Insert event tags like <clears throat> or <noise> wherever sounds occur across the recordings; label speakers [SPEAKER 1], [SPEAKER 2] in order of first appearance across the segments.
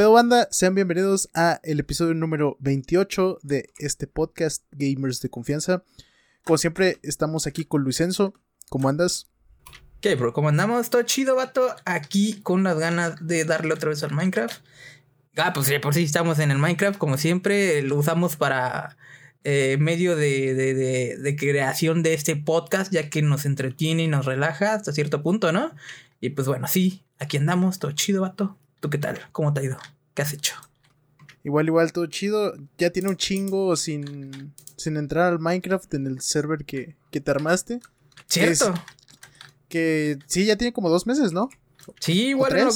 [SPEAKER 1] ¿Qué pedo banda? Sean bienvenidos a el episodio número 28 de este podcast Gamers de Confianza. Como siempre, estamos aquí con Luisenzo. ¿Cómo andas?
[SPEAKER 2] ¿Qué, bro? ¿Cómo andamos? Todo chido, vato. Aquí con las ganas de darle otra vez al Minecraft. Ah, pues por sí estamos en el Minecraft, como siempre. Lo usamos para eh, medio de, de, creación de este podcast, ya que nos entretiene y nos relaja hasta cierto punto, ¿no? Y pues bueno, sí, aquí andamos, todo chido, vato. ¿Tú qué tal? ¿Cómo te ha ido? ¿Qué has hecho?
[SPEAKER 1] Igual, igual, todo chido. Ya tiene un chingo sin, sin entrar al Minecraft en el server que, que te armaste.
[SPEAKER 2] Cierto.
[SPEAKER 1] Es, que sí, ya tiene como dos meses, ¿no?
[SPEAKER 2] Sí, igual.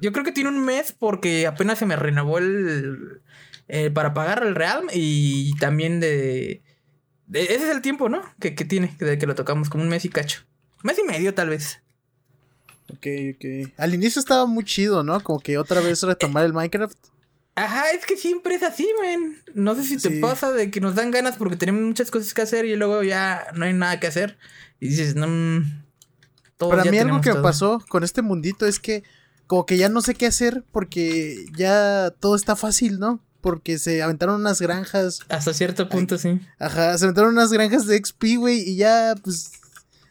[SPEAKER 2] Yo creo que tiene un mes porque apenas se me renovó el. Eh, para pagar el Realm y también de, de, Ese es el tiempo, ¿no? Que, que tiene, de que lo tocamos, como un mes y cacho. Mes y medio, tal vez.
[SPEAKER 1] Ok, ok. Al inicio estaba muy chido, ¿no? Como que otra vez retomar el Minecraft.
[SPEAKER 2] Ajá, es que siempre es así, man. No sé si te sí. pasa de que nos dan ganas porque tenemos muchas cosas que hacer y luego ya no hay nada que hacer. Y dices, no. mm,
[SPEAKER 1] Para mí algo que todo. me pasó con este mundito es que como que ya no sé qué hacer porque ya todo está fácil, ¿no? Porque se aventaron unas granjas.
[SPEAKER 2] Hasta cierto punto,
[SPEAKER 1] Ay,
[SPEAKER 2] sí.
[SPEAKER 1] Ajá, se aventaron unas granjas de XP, güey, y ya, pues,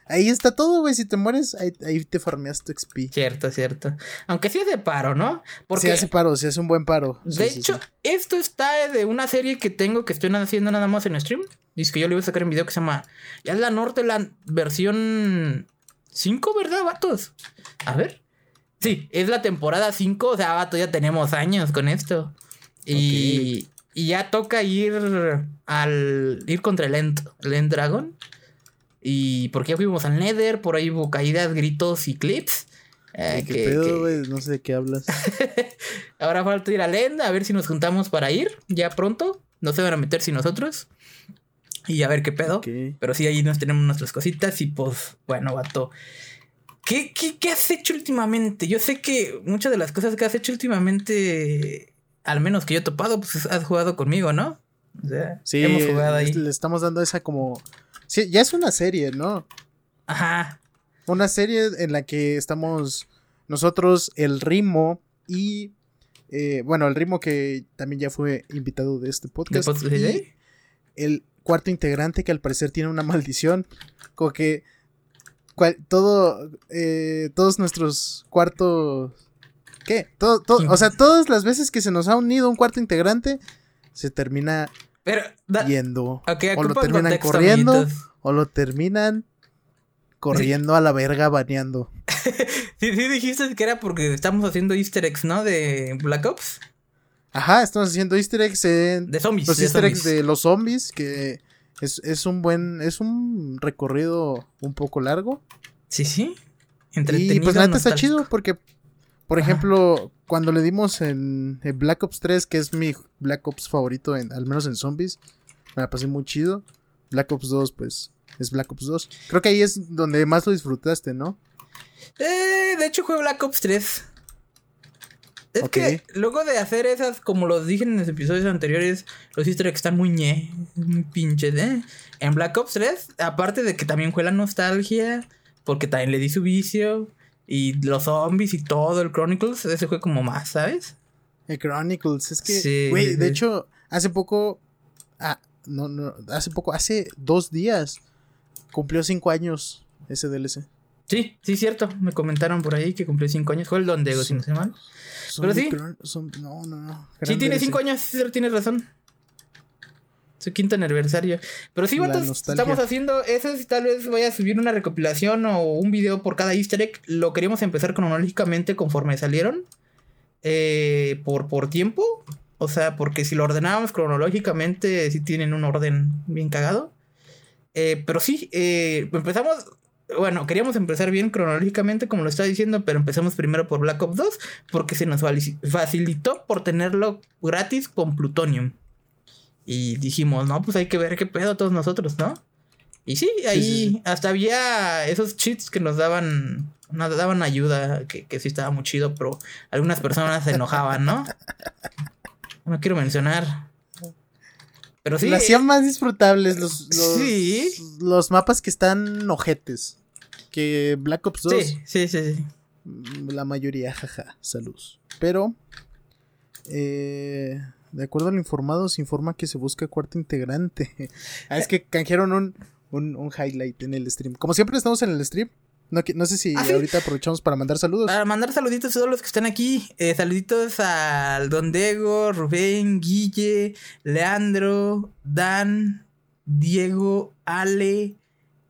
[SPEAKER 1] Ahí está todo, güey. Si te mueres, ahí, ahí, te farmeas tu XP.
[SPEAKER 2] Cierto, cierto. Aunque sí hace paro, ¿no?
[SPEAKER 1] Porque. Sí hace paro, sí hace un buen paro.
[SPEAKER 2] De
[SPEAKER 1] sí,
[SPEAKER 2] hecho,
[SPEAKER 1] sí,
[SPEAKER 2] esto está de una serie que tengo que estoy haciendo nada más en stream. Dice que yo le iba a sacar un video que se llama. Ya es la Norteland versión 5, ¿verdad, vatos? A ver. Sí, es la temporada 5. O sea, vato, ya tenemos años con esto. Y. Okay. Y ya toca ir al. ir contra el End, el End Dragon. Y porque ya fuimos al Nether, por ahí hubo caídas, gritos y clips.
[SPEAKER 1] Eh, ¿Qué que, pedo, güey? Que... No sé de qué hablas. <laughs>
[SPEAKER 2] Ahora falta ir al End, a ver si nos juntamos para ir ya pronto. No se van a meter sin nosotros. Y a ver qué pedo. Okay. Pero sí, ahí nos tenemos nuestras cositas. Y pues, bueno, vato. ¿Qué, qué, ¿Qué has hecho últimamente? Yo sé que muchas de las cosas que has hecho últimamente, al menos que yo he topado, pues has jugado conmigo, ¿no?
[SPEAKER 1] O sea, sí, hemos jugado ahí. Le estamos dando esa como Sí, ya es una serie, ¿no?
[SPEAKER 2] Ajá.
[SPEAKER 1] Una serie en la que estamos nosotros, el Rimo y. Eh, bueno, el Rimo que también ya fue invitado de este podcast.
[SPEAKER 2] ¿De podcast
[SPEAKER 1] y el cuarto integrante que al parecer tiene una maldición. Como que. Cual, todo. Eh, todos nuestros cuartos. ¿Qué? Todo, todo, o sea, <laughs> todas las veces que se nos ha unido un cuarto integrante, se termina
[SPEAKER 2] pero, da,
[SPEAKER 1] yendo.
[SPEAKER 2] Okay,
[SPEAKER 1] o lo terminan corriendo. Amiguitos. O lo terminan corriendo sí. a la verga baneando. <laughs>
[SPEAKER 2] sí, sí, dijiste que era porque estamos haciendo easter eggs, ¿no? De Black Ops.
[SPEAKER 1] Ajá, estamos haciendo easter eggs en
[SPEAKER 2] de zombies.
[SPEAKER 1] Los
[SPEAKER 2] de
[SPEAKER 1] easter
[SPEAKER 2] zombies.
[SPEAKER 1] eggs de los zombies, que es, es un buen, es un recorrido un poco largo.
[SPEAKER 2] Sí, sí.
[SPEAKER 1] Y pues neta está chido porque, por Ajá. ejemplo, cuando le dimos en, en, Black Ops 3, que es mi Black Ops favorito, en, al menos en zombies, me la pasé muy chido. Black Ops 2, pues, es Black Ops 2. Creo que ahí es donde más lo disfrutaste, ¿no?
[SPEAKER 2] Eh, de hecho, fue Black Ops 3. Es okay. que luego de hacer esas, como los dije en los episodios anteriores, los easter eggs están muy ñe, muy pinches, ¿eh? En Black Ops 3, aparte de que también fue la nostalgia, porque también le di su vicio, y los zombies y todo, el Chronicles, ese fue como más, ¿sabes?
[SPEAKER 1] El Chronicles, es que, güey, sí, de hecho, hace poco, ah, no, no, hace poco, hace dos días, cumplió cinco años ese DLC.
[SPEAKER 2] Sí, sí, cierto, me comentaron por ahí que cumplió cinco años, fue el Don Diego, si no sé mal. Pero sí.
[SPEAKER 1] Son, no, no, no.
[SPEAKER 2] Sí, tiene cinco años, sí, tienes razón. Su quinto aniversario. Pero sí, vatos, estamos haciendo eso. Tal vez voy a subir una recopilación o un video por cada easter egg. Lo queríamos empezar cronológicamente conforme salieron. Eh, por, por tiempo. O sea, porque si lo ordenábamos cronológicamente, sí tienen un orden bien cagado. Eh, pero sí, eh, empezamos. Bueno, queríamos empezar bien cronológicamente, como lo estaba diciendo, pero empezamos primero por Black Ops 2, porque se nos facilitó por tenerlo gratis con Plutonium. Y dijimos, no, pues hay que ver qué pedo todos nosotros, ¿no? Y sí, ahí sí, sí, sí. hasta había esos cheats que nos daban, nos daban ayuda, que, que sí estaba muy chido, pero algunas personas se enojaban, ¿no? <laughs> No quiero mencionar. Pero sí.
[SPEAKER 1] Lo hacían más disfrutables los, los,
[SPEAKER 2] sí.
[SPEAKER 1] los mapas que están ojetes. Que Black Ops 2.
[SPEAKER 2] Sí, sí, sí. sí.
[SPEAKER 1] La mayoría, jaja, salud. Pero Eh, de acuerdo al informado, se informa que se busca cuarto integrante. <laughs> ah, es que canjearon un, un, un, highlight en el stream. Como siempre estamos en el stream. No, no sé si ¿Ah, ahorita aprovechamos para mandar saludos.
[SPEAKER 2] Para mandar saluditos a todos los que están aquí. Eh, saluditos al Don Diego, Rubén, Guille, Leandro, Dan, Diego, Ale.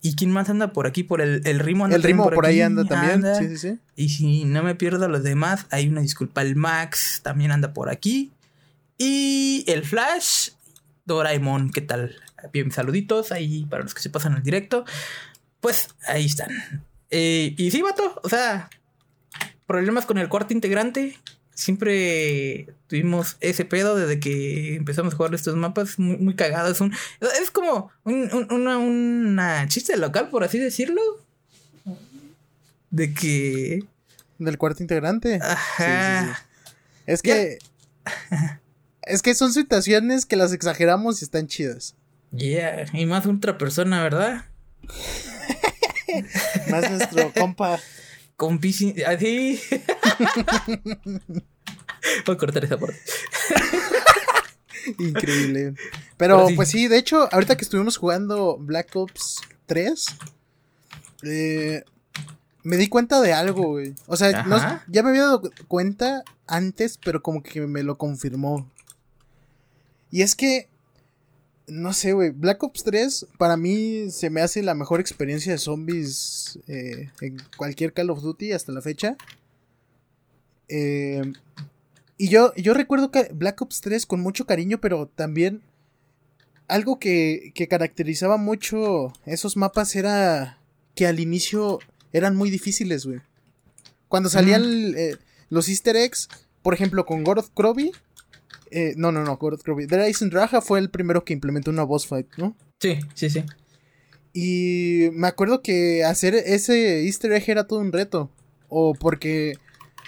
[SPEAKER 2] ¿Y quién más anda por aquí? Por el, el Rimo
[SPEAKER 1] El Rimo por, ahí anda también. Sí, sí, sí.
[SPEAKER 2] Y si no me pierdo a los demás, hay una disculpa. El Max también anda por aquí. Y el Flash, Doraemon, ¿qué tal? Bien, saluditos ahí para los que se pasan al directo. Pues ahí están. Eh, y sí, vato, o sea, problemas con el cuarto integrante. Siempre tuvimos ese pedo desde que empezamos a jugar estos mapas muy, muy cagados. es como una, una chiste local, por así decirlo. De que.
[SPEAKER 1] Del cuarto integrante. Ajá. Es que. <laughs> es que son situaciones que las exageramos y están chidas.
[SPEAKER 2] Yeah, y más otra persona, ¿verdad? <laughs>
[SPEAKER 1] Más nuestro compa.
[SPEAKER 2] Compi, así. <laughs> Voy a cortar esa parte.
[SPEAKER 1] Increíble. Pero, pues sí, de hecho, ahorita que estuvimos jugando Black Ops 3, eh, me di cuenta de algo, güey. O sea, ya me había dado cuenta antes, pero como que me lo confirmó. Y es que no sé, güey. Black Ops 3 para mí se me hace la mejor experiencia de zombies eh, en cualquier Call of Duty hasta la fecha. Eh, y yo, yo recuerdo que Black Ops 3 con mucho cariño, pero también algo que, que caracterizaba mucho esos mapas era que al inicio eran muy difíciles, güey. Cuando salían eh, los easter eggs, por ejemplo, con God of Krobi, eh, no, no, no, Gordon Kirby. Drazen Draja fue el primero que implementó una boss fight, ¿no?
[SPEAKER 2] Sí, sí, sí.
[SPEAKER 1] Y me acuerdo que hacer ese easter egg era todo un reto. O porque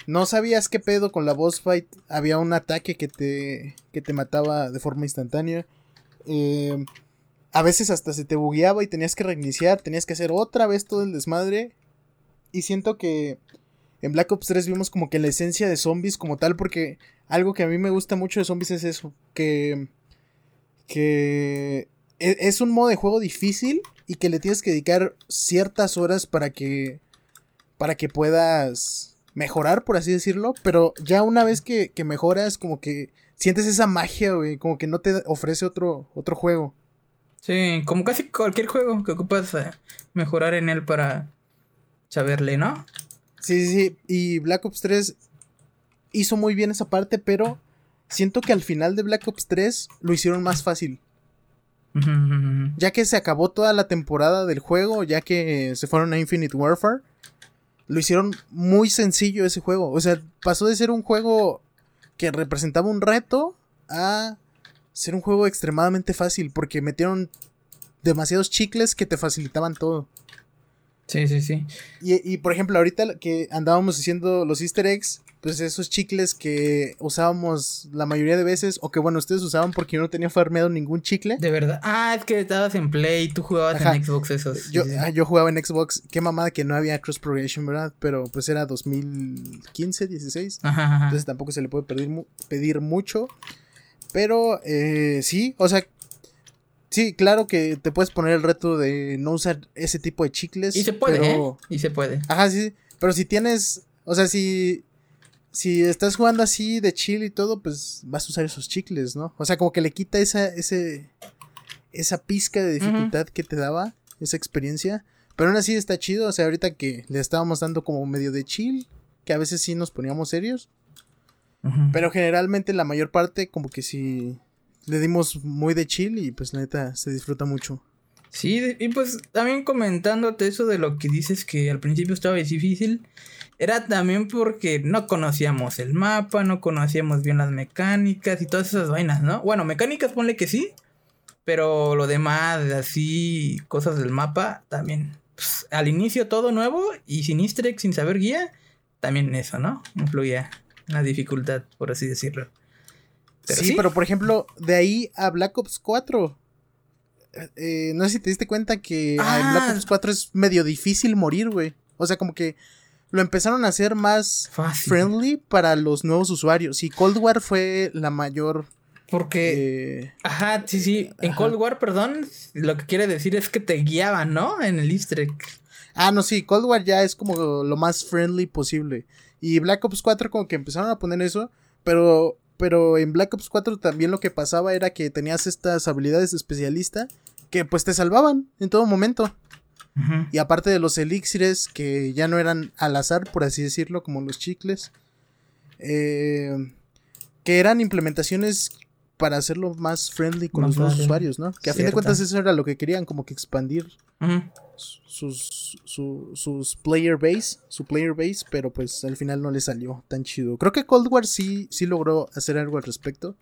[SPEAKER 1] no sabías qué pedo con la boss fight. Había un ataque que te, que te mataba de forma instantánea. Eh, a veces hasta se te bugueaba y tenías que reiniciar. Tenías que hacer otra vez todo el desmadre. Y siento que en Black Ops 3 vimos como que la esencia de zombies como tal. Porque algo que a mí me gusta mucho de zombies es eso, que, que e, es un modo de juego difícil y que le tienes que dedicar ciertas horas para que, para que puedas mejorar, por así decirlo, pero ya una vez que, que mejoras, como que sientes esa magia, güey, como que no te ofrece otro, otro juego.
[SPEAKER 2] Sí, como casi cualquier juego que ocupas eh, mejorar en él para saberle, ¿no?
[SPEAKER 1] Sí, sí, sí. Y Black Ops 3 hizo muy bien esa parte, pero siento que al final de Black Ops 3 lo hicieron más fácil. Ya que se acabó toda la temporada del juego, ya que se fueron a Infinite Warfare, lo hicieron muy sencillo ese juego. O sea, pasó de ser un juego que representaba un reto a ser un juego extremadamente fácil, porque metieron demasiados chicles que te facilitaban todo.
[SPEAKER 2] Sí, sí, sí.
[SPEAKER 1] Y, y por ejemplo, ahorita que andábamos haciendo los easter eggs, pues esos chicles que usábamos la mayoría de veces, o que bueno, ustedes usaban porque yo no tenía farmeado ningún chicle.
[SPEAKER 2] De verdad. Ah, es que estabas en Play y tú jugabas en Xbox esos.
[SPEAKER 1] Yo, ah, yo jugaba en Xbox. Qué mamada que no había cross progression, ¿verdad? Pero pues era 2015, 16. Ajá, Entonces tampoco se le puede pedir, pedir mucho. Pero eh, sí, o sea, Sí, claro que te puedes poner el reto de no usar ese tipo de chicles.
[SPEAKER 2] Y se puede, pero... ¿eh? Y se puede.
[SPEAKER 1] Ajá, sí. Pero si tienes. O sea, si si estás jugando así de chill y todo, pues vas a usar esos chicles, ¿no? O sea, como que le quita esa, ese, esa pizca de dificultad que te daba, esa experiencia. Pero aún así está chido, o sea, ahorita que le estábamos dando como medio de chill, que a veces sí nos poníamos serios. Pero generalmente la mayor parte como que sí le dimos muy de chill y pues la neta se disfruta mucho.
[SPEAKER 2] Sí, y pues también comentándote eso de lo que dices que al principio estaba difícil era también porque no conocíamos el mapa, no conocíamos bien las mecánicas y todas esas vainas, ¿no? Bueno, mecánicas ponle que sí, pero lo demás, así, cosas del mapa, también. Pues, al inicio todo nuevo y sin easter sin saber guía, también eso, ¿no? Influía en la dificultad, por así decirlo.
[SPEAKER 1] sí, pero por ejemplo, de ahí a Black Ops 4. Eh, no sé si te diste cuenta que en Black ah. Ops 4 es medio difícil morir, güey. O sea, como que lo empezaron a hacer más friendly para los nuevos usuarios. Y Cold War fue la mayor.
[SPEAKER 2] Porque. Eh, ajá, sí, sí. En Cold War, perdón, lo que quiere decir es que te guiaban, ¿no? En el easter egg.
[SPEAKER 1] Ah, no, sí, Cold War ya es como lo más friendly posible. Y Black Ops 4 como que empezaron a poner eso, pero pero en Black Ops 4 también lo que pasaba era que tenías estas habilidades de especialista que pues te salvaban en todo momento. Y aparte de los elixires que ya no eran al azar, por así decirlo, como los chicles, eh, que eran implementaciones para hacerlo más friendly con los nuevos usuarios, ¿no? Que a fin de cuentas eso era lo que querían, como que expandir sus, sus player base, su player base, pero pues al final no le salió tan chido. Creo que Cold War sí, sí logró hacer algo al respecto.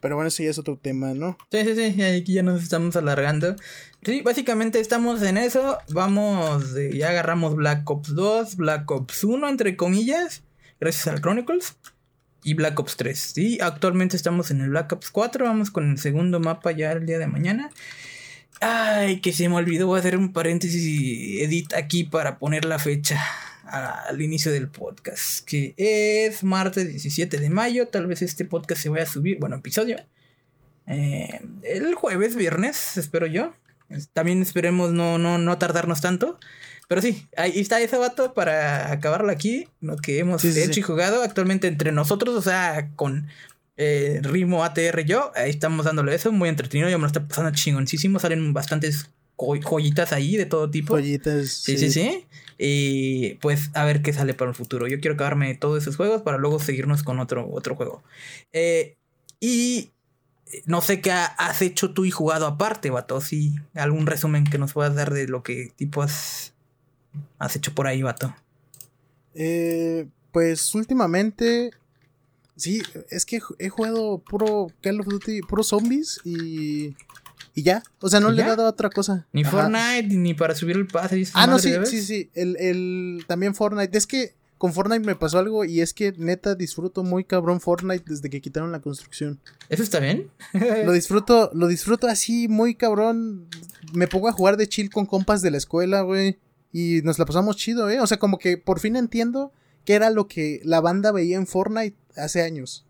[SPEAKER 1] Pero bueno, ese ya es otro tema, ¿no?
[SPEAKER 2] Sí, sí, sí, aquí ya nos estamos alargando. Sí, básicamente estamos en eso. Vamos, ya agarramos Black Ops 2, Black Ops 1, entre comillas, gracias al Chronicles. Y Black Ops 3. Sí, actualmente estamos en el Black Ops 4. Vamos con el segundo mapa ya el día de mañana. Ay, que se me olvidó, voy a hacer un paréntesis edit aquí para poner la fecha al inicio del podcast, que es martes 17 de mayo, tal vez este podcast se vaya a subir, bueno, episodio, eh, el jueves, viernes, espero yo. También esperemos no, no, no tardarnos tanto. Pero sí, ahí está ese vato para acabarlo aquí, lo que hemos hecho y jugado actualmente entre nosotros, o sea, con eh, Rimo, ATR, yo, ahí estamos dándole eso, muy entretenido, yo me lo está pasando chingoncísimo, salen bastantes joyitas ahí de todo tipo.
[SPEAKER 1] Joyitas.
[SPEAKER 2] Sí, sí, sí, Y pues a ver qué sale para el futuro. Yo quiero acabarme todos esos juegos para luego seguirnos con otro, otro juego. Eh, y no sé qué has hecho tú y jugado aparte, vato. Si algún resumen que nos puedas dar de lo que tipo has, has hecho por ahí, vato.
[SPEAKER 1] Eh, pues últimamente Sí, es que he jugado puro Call of Duty, puro zombies y. Y ya. O sea, no le he dado otra cosa.
[SPEAKER 2] Ni Fortnite, ni para subir el pase.
[SPEAKER 1] Ah, no, sí, sí, sí. El, el, también Fortnite. Es que con Fortnite me pasó algo y es que neta disfruto muy cabrón Fortnite desde que quitaron la construcción.
[SPEAKER 2] ¿Eso está bien? <laughs>
[SPEAKER 1] lo disfruto, lo disfruto así muy cabrón. Me pongo a jugar de chill con compas de la escuela, güey. Y nos la pasamos chido, ¿eh? O sea, como que por fin entiendo que era lo que la banda veía en Fortnite hace años.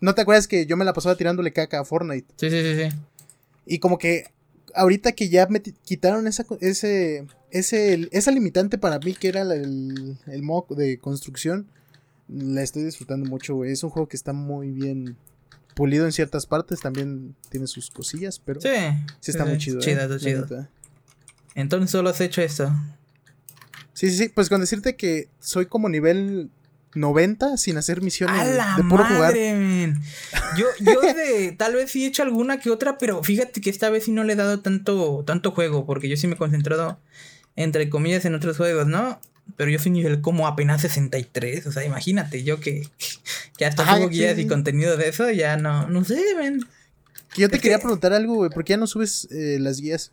[SPEAKER 1] ¿No te acuerdas que yo me la pasaba tirándole caca a Fortnite?
[SPEAKER 2] Sí, sí, sí, sí.
[SPEAKER 1] Y como que ahorita que ya me quitaron esa, ese, ese, esa limitante para mí que era el, el modo de construcción, la estoy disfrutando mucho, güey. Es un juego que está muy bien pulido en ciertas partes, también tiene sus cosillas, pero
[SPEAKER 2] sí,
[SPEAKER 1] sí está muy chido. Chido,
[SPEAKER 2] ¿eh? chido. Entonces solo has hecho esto.
[SPEAKER 1] Sí, sí, sí, pues con decirte que soy como nivel 90 sin hacer misiones de puro jugar.
[SPEAKER 2] Yo, yo de, <laughs> tal vez sí he hecho alguna que otra, pero fíjate que esta vez sí no le he dado tanto, tanto juego, porque yo sí me he concentrado, entre comillas, en otros juegos, ¿no? Pero yo soy nivel como apenas 63, o sea, imagínate, yo que, <laughs> que hasta juego guías y contenido de eso, ya no, no sé, ven.
[SPEAKER 1] yo te quería preguntar algo, güey, ¿por qué ya no subes eh, las guías?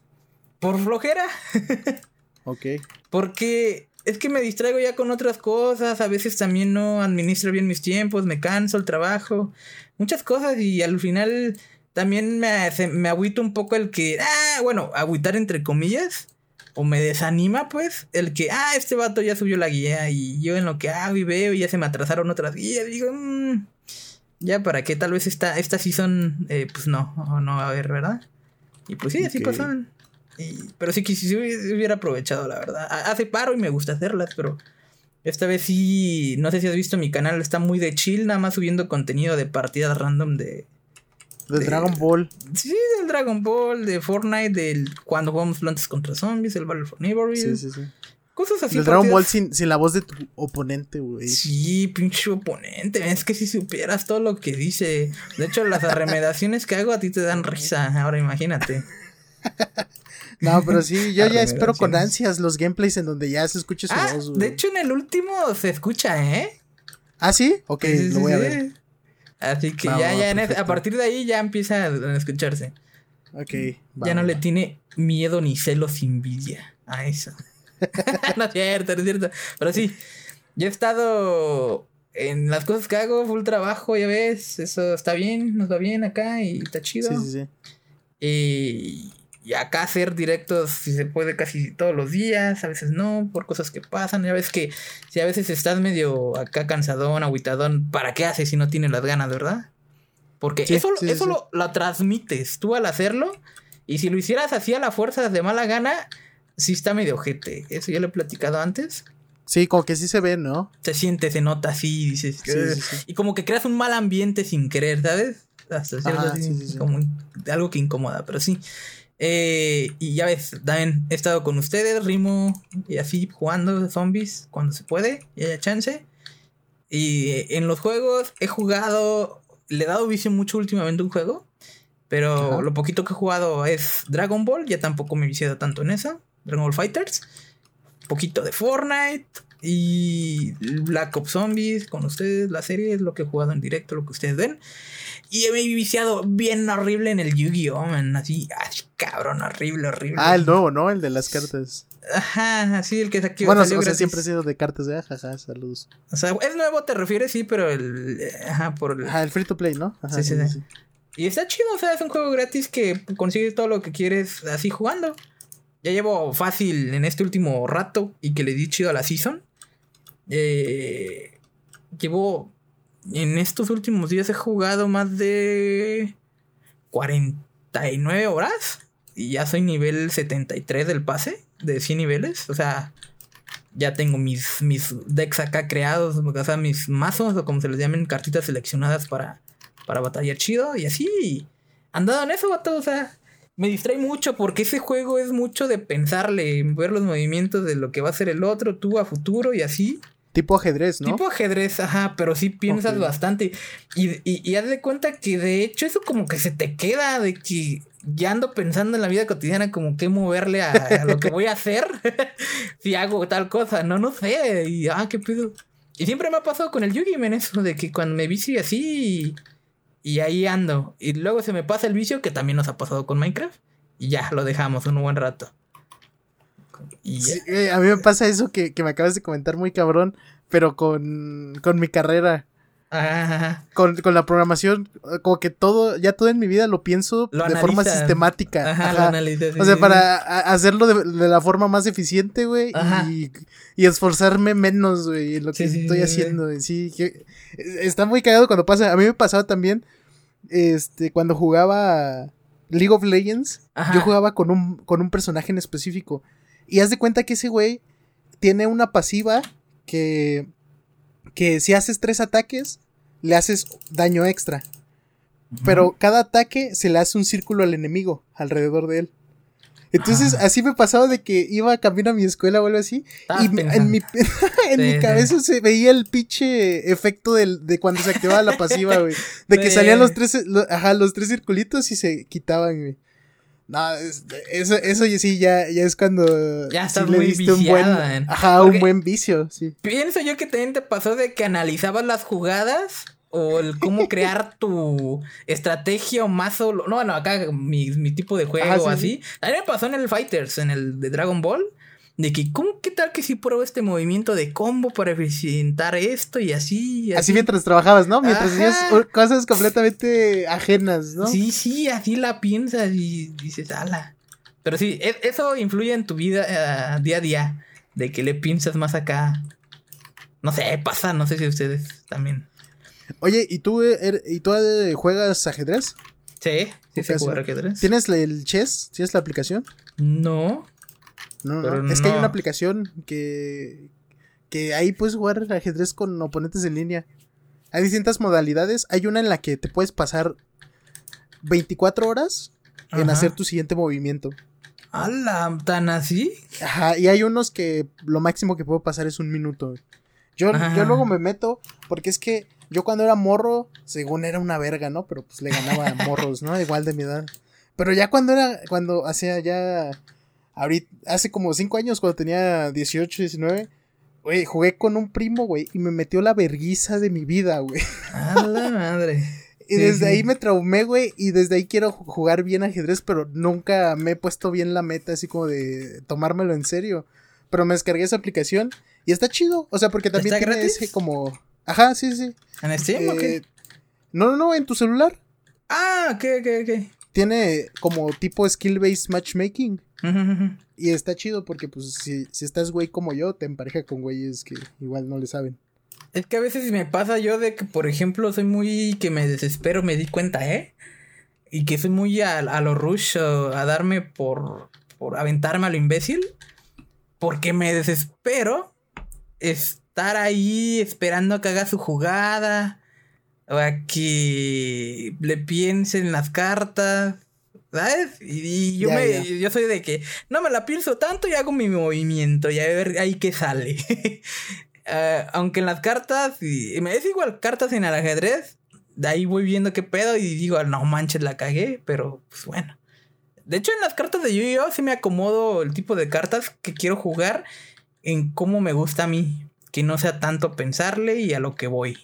[SPEAKER 2] Por flojera. <laughs>
[SPEAKER 1] Ok.
[SPEAKER 2] Porque es que me distraigo ya con otras cosas, a veces también no administro bien mis tiempos, me canso el trabajo, muchas cosas y al final también me, me agüito un poco el que, ah, bueno, agüitar entre comillas, o me desanima pues el que, ah, este vato ya subió la guía y yo en lo que hago y veo y ya se me atrasaron otras guías, digo, mmm, ya para qué, tal vez esta, esta season, eh, pues no, no va a haber, ¿verdad? Y pues sí, así pasan pero sí que si hubiera aprovechado, la verdad. Hace paro y me gusta hacerlas, pero esta vez sí, no sé si has visto mi canal, está muy de chill, nada más subiendo contenido de partidas random de...
[SPEAKER 1] De, Dragon Ball.
[SPEAKER 2] Sí, del Dragon Ball, de Fortnite, del cuando jugamos plantas contra zombies, el Battle for Neighborhood.
[SPEAKER 1] Sí, sí, sí.
[SPEAKER 2] Cosas así.
[SPEAKER 1] Del Dragon Ball sin, sin, la voz de tu oponente, güey.
[SPEAKER 2] Sí, pinche oponente. Es que si supieras todo lo que dice. De hecho, las arremedaciones que hago a ti te dan risa. Ahora imagínate. <laughs>
[SPEAKER 1] No, pero sí, <laughs> yo ya espero con ansias los gameplays en donde ya se escuche su
[SPEAKER 2] ah,
[SPEAKER 1] voz.
[SPEAKER 2] De hecho, en el último se escucha, ¿eh?
[SPEAKER 1] ¿Ah, sí? Ok, lo voy a ver.
[SPEAKER 2] Así que ya, ya, a partir de ahí ya empieza a escucharse.
[SPEAKER 1] Ok.
[SPEAKER 2] ya no le tiene miedo ni celos, envidia a eso. <laughs> <laughs> no es cierto, no es cierto. Pero sí, yo he estado en las cosas que hago, full trabajo, ya ves, eso está bien, nos va bien acá y está chido.
[SPEAKER 1] Sí, sí, sí.
[SPEAKER 2] Y Y acá hacer directos, si se puede, casi todos los días, a veces no, por cosas que pasan. Ya ves que si a veces estás medio acá cansadón, aguitadón, ¿para qué haces si no tienes las ganas, verdad? Porque eso, eso Lo, lo, transmites tú al hacerlo. Y si lo hicieras así a la fuerza de mala gana, sí está medio ojete. Eso ya lo he platicado antes.
[SPEAKER 1] Sí, como que sí se ve, ¿no?
[SPEAKER 2] Se siente, se nota así, dices. y como que creas un mal ambiente sin querer, ¿sabes? Hasta como algo que incomoda, pero sí. Eh, y ya ves, también he estado con ustedes, Rimo, y así jugando zombies cuando se puede y haya chance. Y eh, en los juegos he jugado, le he dado vicio mucho últimamente un juego, pero lo poquito que he jugado es Dragon Ball, ya tampoco me he viciado tanto en eso, Dragon Ball Fighters. Poquito de Fortnite y Black Ops Zombies con ustedes, la serie es lo que he jugado en directo, lo que ustedes ven. Y me he viciado bien horrible en el Yu-Gi-Oh! Así, así, cabrón, horrible, horrible.
[SPEAKER 1] Ah, el nuevo, ¿no? El de las cartas.
[SPEAKER 2] Ajá, sí, el que
[SPEAKER 1] aquí Bueno, o sea, siempre ha sido de cartas de ajaja, saludos.
[SPEAKER 2] O sea, es nuevo, te refieres, sí, pero el. Ajá, por el.
[SPEAKER 1] Ajá, el free to play, ¿no?
[SPEAKER 2] Ajá, sí, sí, sí, Y está chido, o sea, es un juego gratis que consigues todo lo que quieres así jugando. Ya llevo fácil en este último rato y que le di chido a la season. Eh, llevo en estos últimos días he jugado más de 49 horas y ya soy nivel 73 del pase de 100 niveles. O sea, ya tengo mis, mis decks acá creados, o sea, mis mazos o como se les llamen, cartitas seleccionadas para, para batallar chido y así. Andado en eso, vato, o sea, me distrae mucho porque ese juego es mucho de pensarle, ver los movimientos de lo que va a ser el otro, tú a futuro y así.
[SPEAKER 1] Tipo ajedrez, ¿no?
[SPEAKER 2] Tipo ajedrez, ajá, pero sí piensas bastante. Y, y, haz de cuenta que de hecho eso como que se te queda de que ya ando pensando en la vida cotidiana como que moverle a, lo que voy a hacer <laughs> si hago tal cosa, no, no sé. Y ah, qué pedo. Y siempre me ha pasado con el Yugi, men, eso de que cuando me vicio así y, ahí ando. Y luego se me pasa el vicio que también nos ha pasado con Minecraft y ya lo dejamos un buen rato.
[SPEAKER 1] Eh, a mí me pasa eso que, me acabas de comentar muy cabrón, pero con, con mi carrera. Con, con, la programación, como que todo, ya todo en mi vida lo pienso de forma sistemática. o sea, para hacerlo de, la forma más eficiente, güey, y, y, esforzarme menos, güey, en lo que estoy haciendo. Sí, está muy cagado cuando pasa. A mí me pasaba también, este, cuando jugaba League of Legends, yo jugaba con un, con un personaje en específico. Y haz de cuenta que ese güey tiene una pasiva que, que si haces tres ataques, le haces daño extra. Pero cada ataque se le hace un círculo al enemigo alrededor de él. Entonces, ah. así me pasaba de que iba camino a mi escuela o algo así. y en, mi, <laughs> en mi, cabeza se veía el pinche efecto de cuando se activaba la pasiva, güey. De que salían los tres, ajá, los tres circulitos y se quitaban, güey. No, eso, eso sí, ya, ya es cuando.
[SPEAKER 2] Ya estás muy viciada,
[SPEAKER 1] un buen, Ajá, un buen vicio, sí.
[SPEAKER 2] Pienso yo que también te pasó de que analizabas las jugadas o el cómo crear <laughs> tu estrategia o mazo. No, bueno, acá mi, mi tipo de juego o así. A mí me pasó en el Fighters, en el de Dragon Ball. De que, ¿cómo qué tal que si pruebo este movimiento de combo para eficientar esto y así?
[SPEAKER 1] así. mientras trabajabas, ¿no? Mientras hacías cosas completamente ajenas, ¿no?
[SPEAKER 2] Sí, sí, así la piensas y dices, ala. Pero sí, e, eso influye en tu vida eh, día a día. De que le piensas más acá. No sé, pasa, no sé si ustedes también.
[SPEAKER 1] Oye, ¿y tú, er, ¿y tú eh, juegas ajedrez?
[SPEAKER 2] Sí, sí sé jugar ajedrez.
[SPEAKER 1] ¿Tienes el chess? ¿Tienes la aplicación?
[SPEAKER 2] No.
[SPEAKER 1] No, es que hay una aplicación que, que ahí puedes jugar ajedrez con oponentes en línea. Hay distintas modalidades. Hay una en la que te puedes pasar 24 horas en hacer tu siguiente movimiento.
[SPEAKER 2] ¡Hala! ¿Tan así?
[SPEAKER 1] Ajá, y hay unos que lo máximo que puedo pasar es un minuto. Yo, yo luego me meto, porque es que yo cuando era morro, según era una verga, ¿no? Pero pues le ganaba a morros, ¿no? Igual de mi edad. Pero ya cuando era, cuando hacía ya Ahorita, hace como 5 años, cuando tenía 18, 19, güey, jugué con un primo, güey, y me metió la verguiza de mi vida, güey.
[SPEAKER 2] A la madre. <laughs>
[SPEAKER 1] y desde ahí me traumé, güey, y desde ahí quiero jugar bien ajedrez, pero nunca me he puesto bien la meta, así como de tomármelo en serio. Pero me descargué esa aplicación y está chido, o sea, porque también tiene ese como... Ajá, sí, sí.
[SPEAKER 2] ¿En Steam o qué?
[SPEAKER 1] No, no, no, en tu celular.
[SPEAKER 2] Ah, ok, ok, ok.
[SPEAKER 1] tiene como tipo skill-based matchmaking. <laughs> Y está chido porque, pues, si, si estás güey como yo, te empareja con güeyes que igual no le saben.
[SPEAKER 2] Es que a veces me pasa yo de que, por ejemplo, soy muy que me desespero, me di cuenta, ¿eh? Y que soy muy a, a lo rush, a darme por, por aventarme a lo imbécil. Porque me desespero estar ahí esperando a que haga su jugada. O a que le piensen las cartas. ¿Sabes? Y, yo, me, yo soy de que no me la pienso tanto y hago mi movimiento y a ver ahí qué sale. uh, <laughs> aunque en las cartas, y, me es igual cartas en el ajedrez, de ahí voy viendo qué pedo y digo, no manches, la cagué, pero pues bueno. De hecho, en las cartas de Yu-Gi-Oh! sí me acomodo el tipo de cartas que quiero jugar en cómo me gusta a mí. Que no sea tanto pensarle y a lo que voy.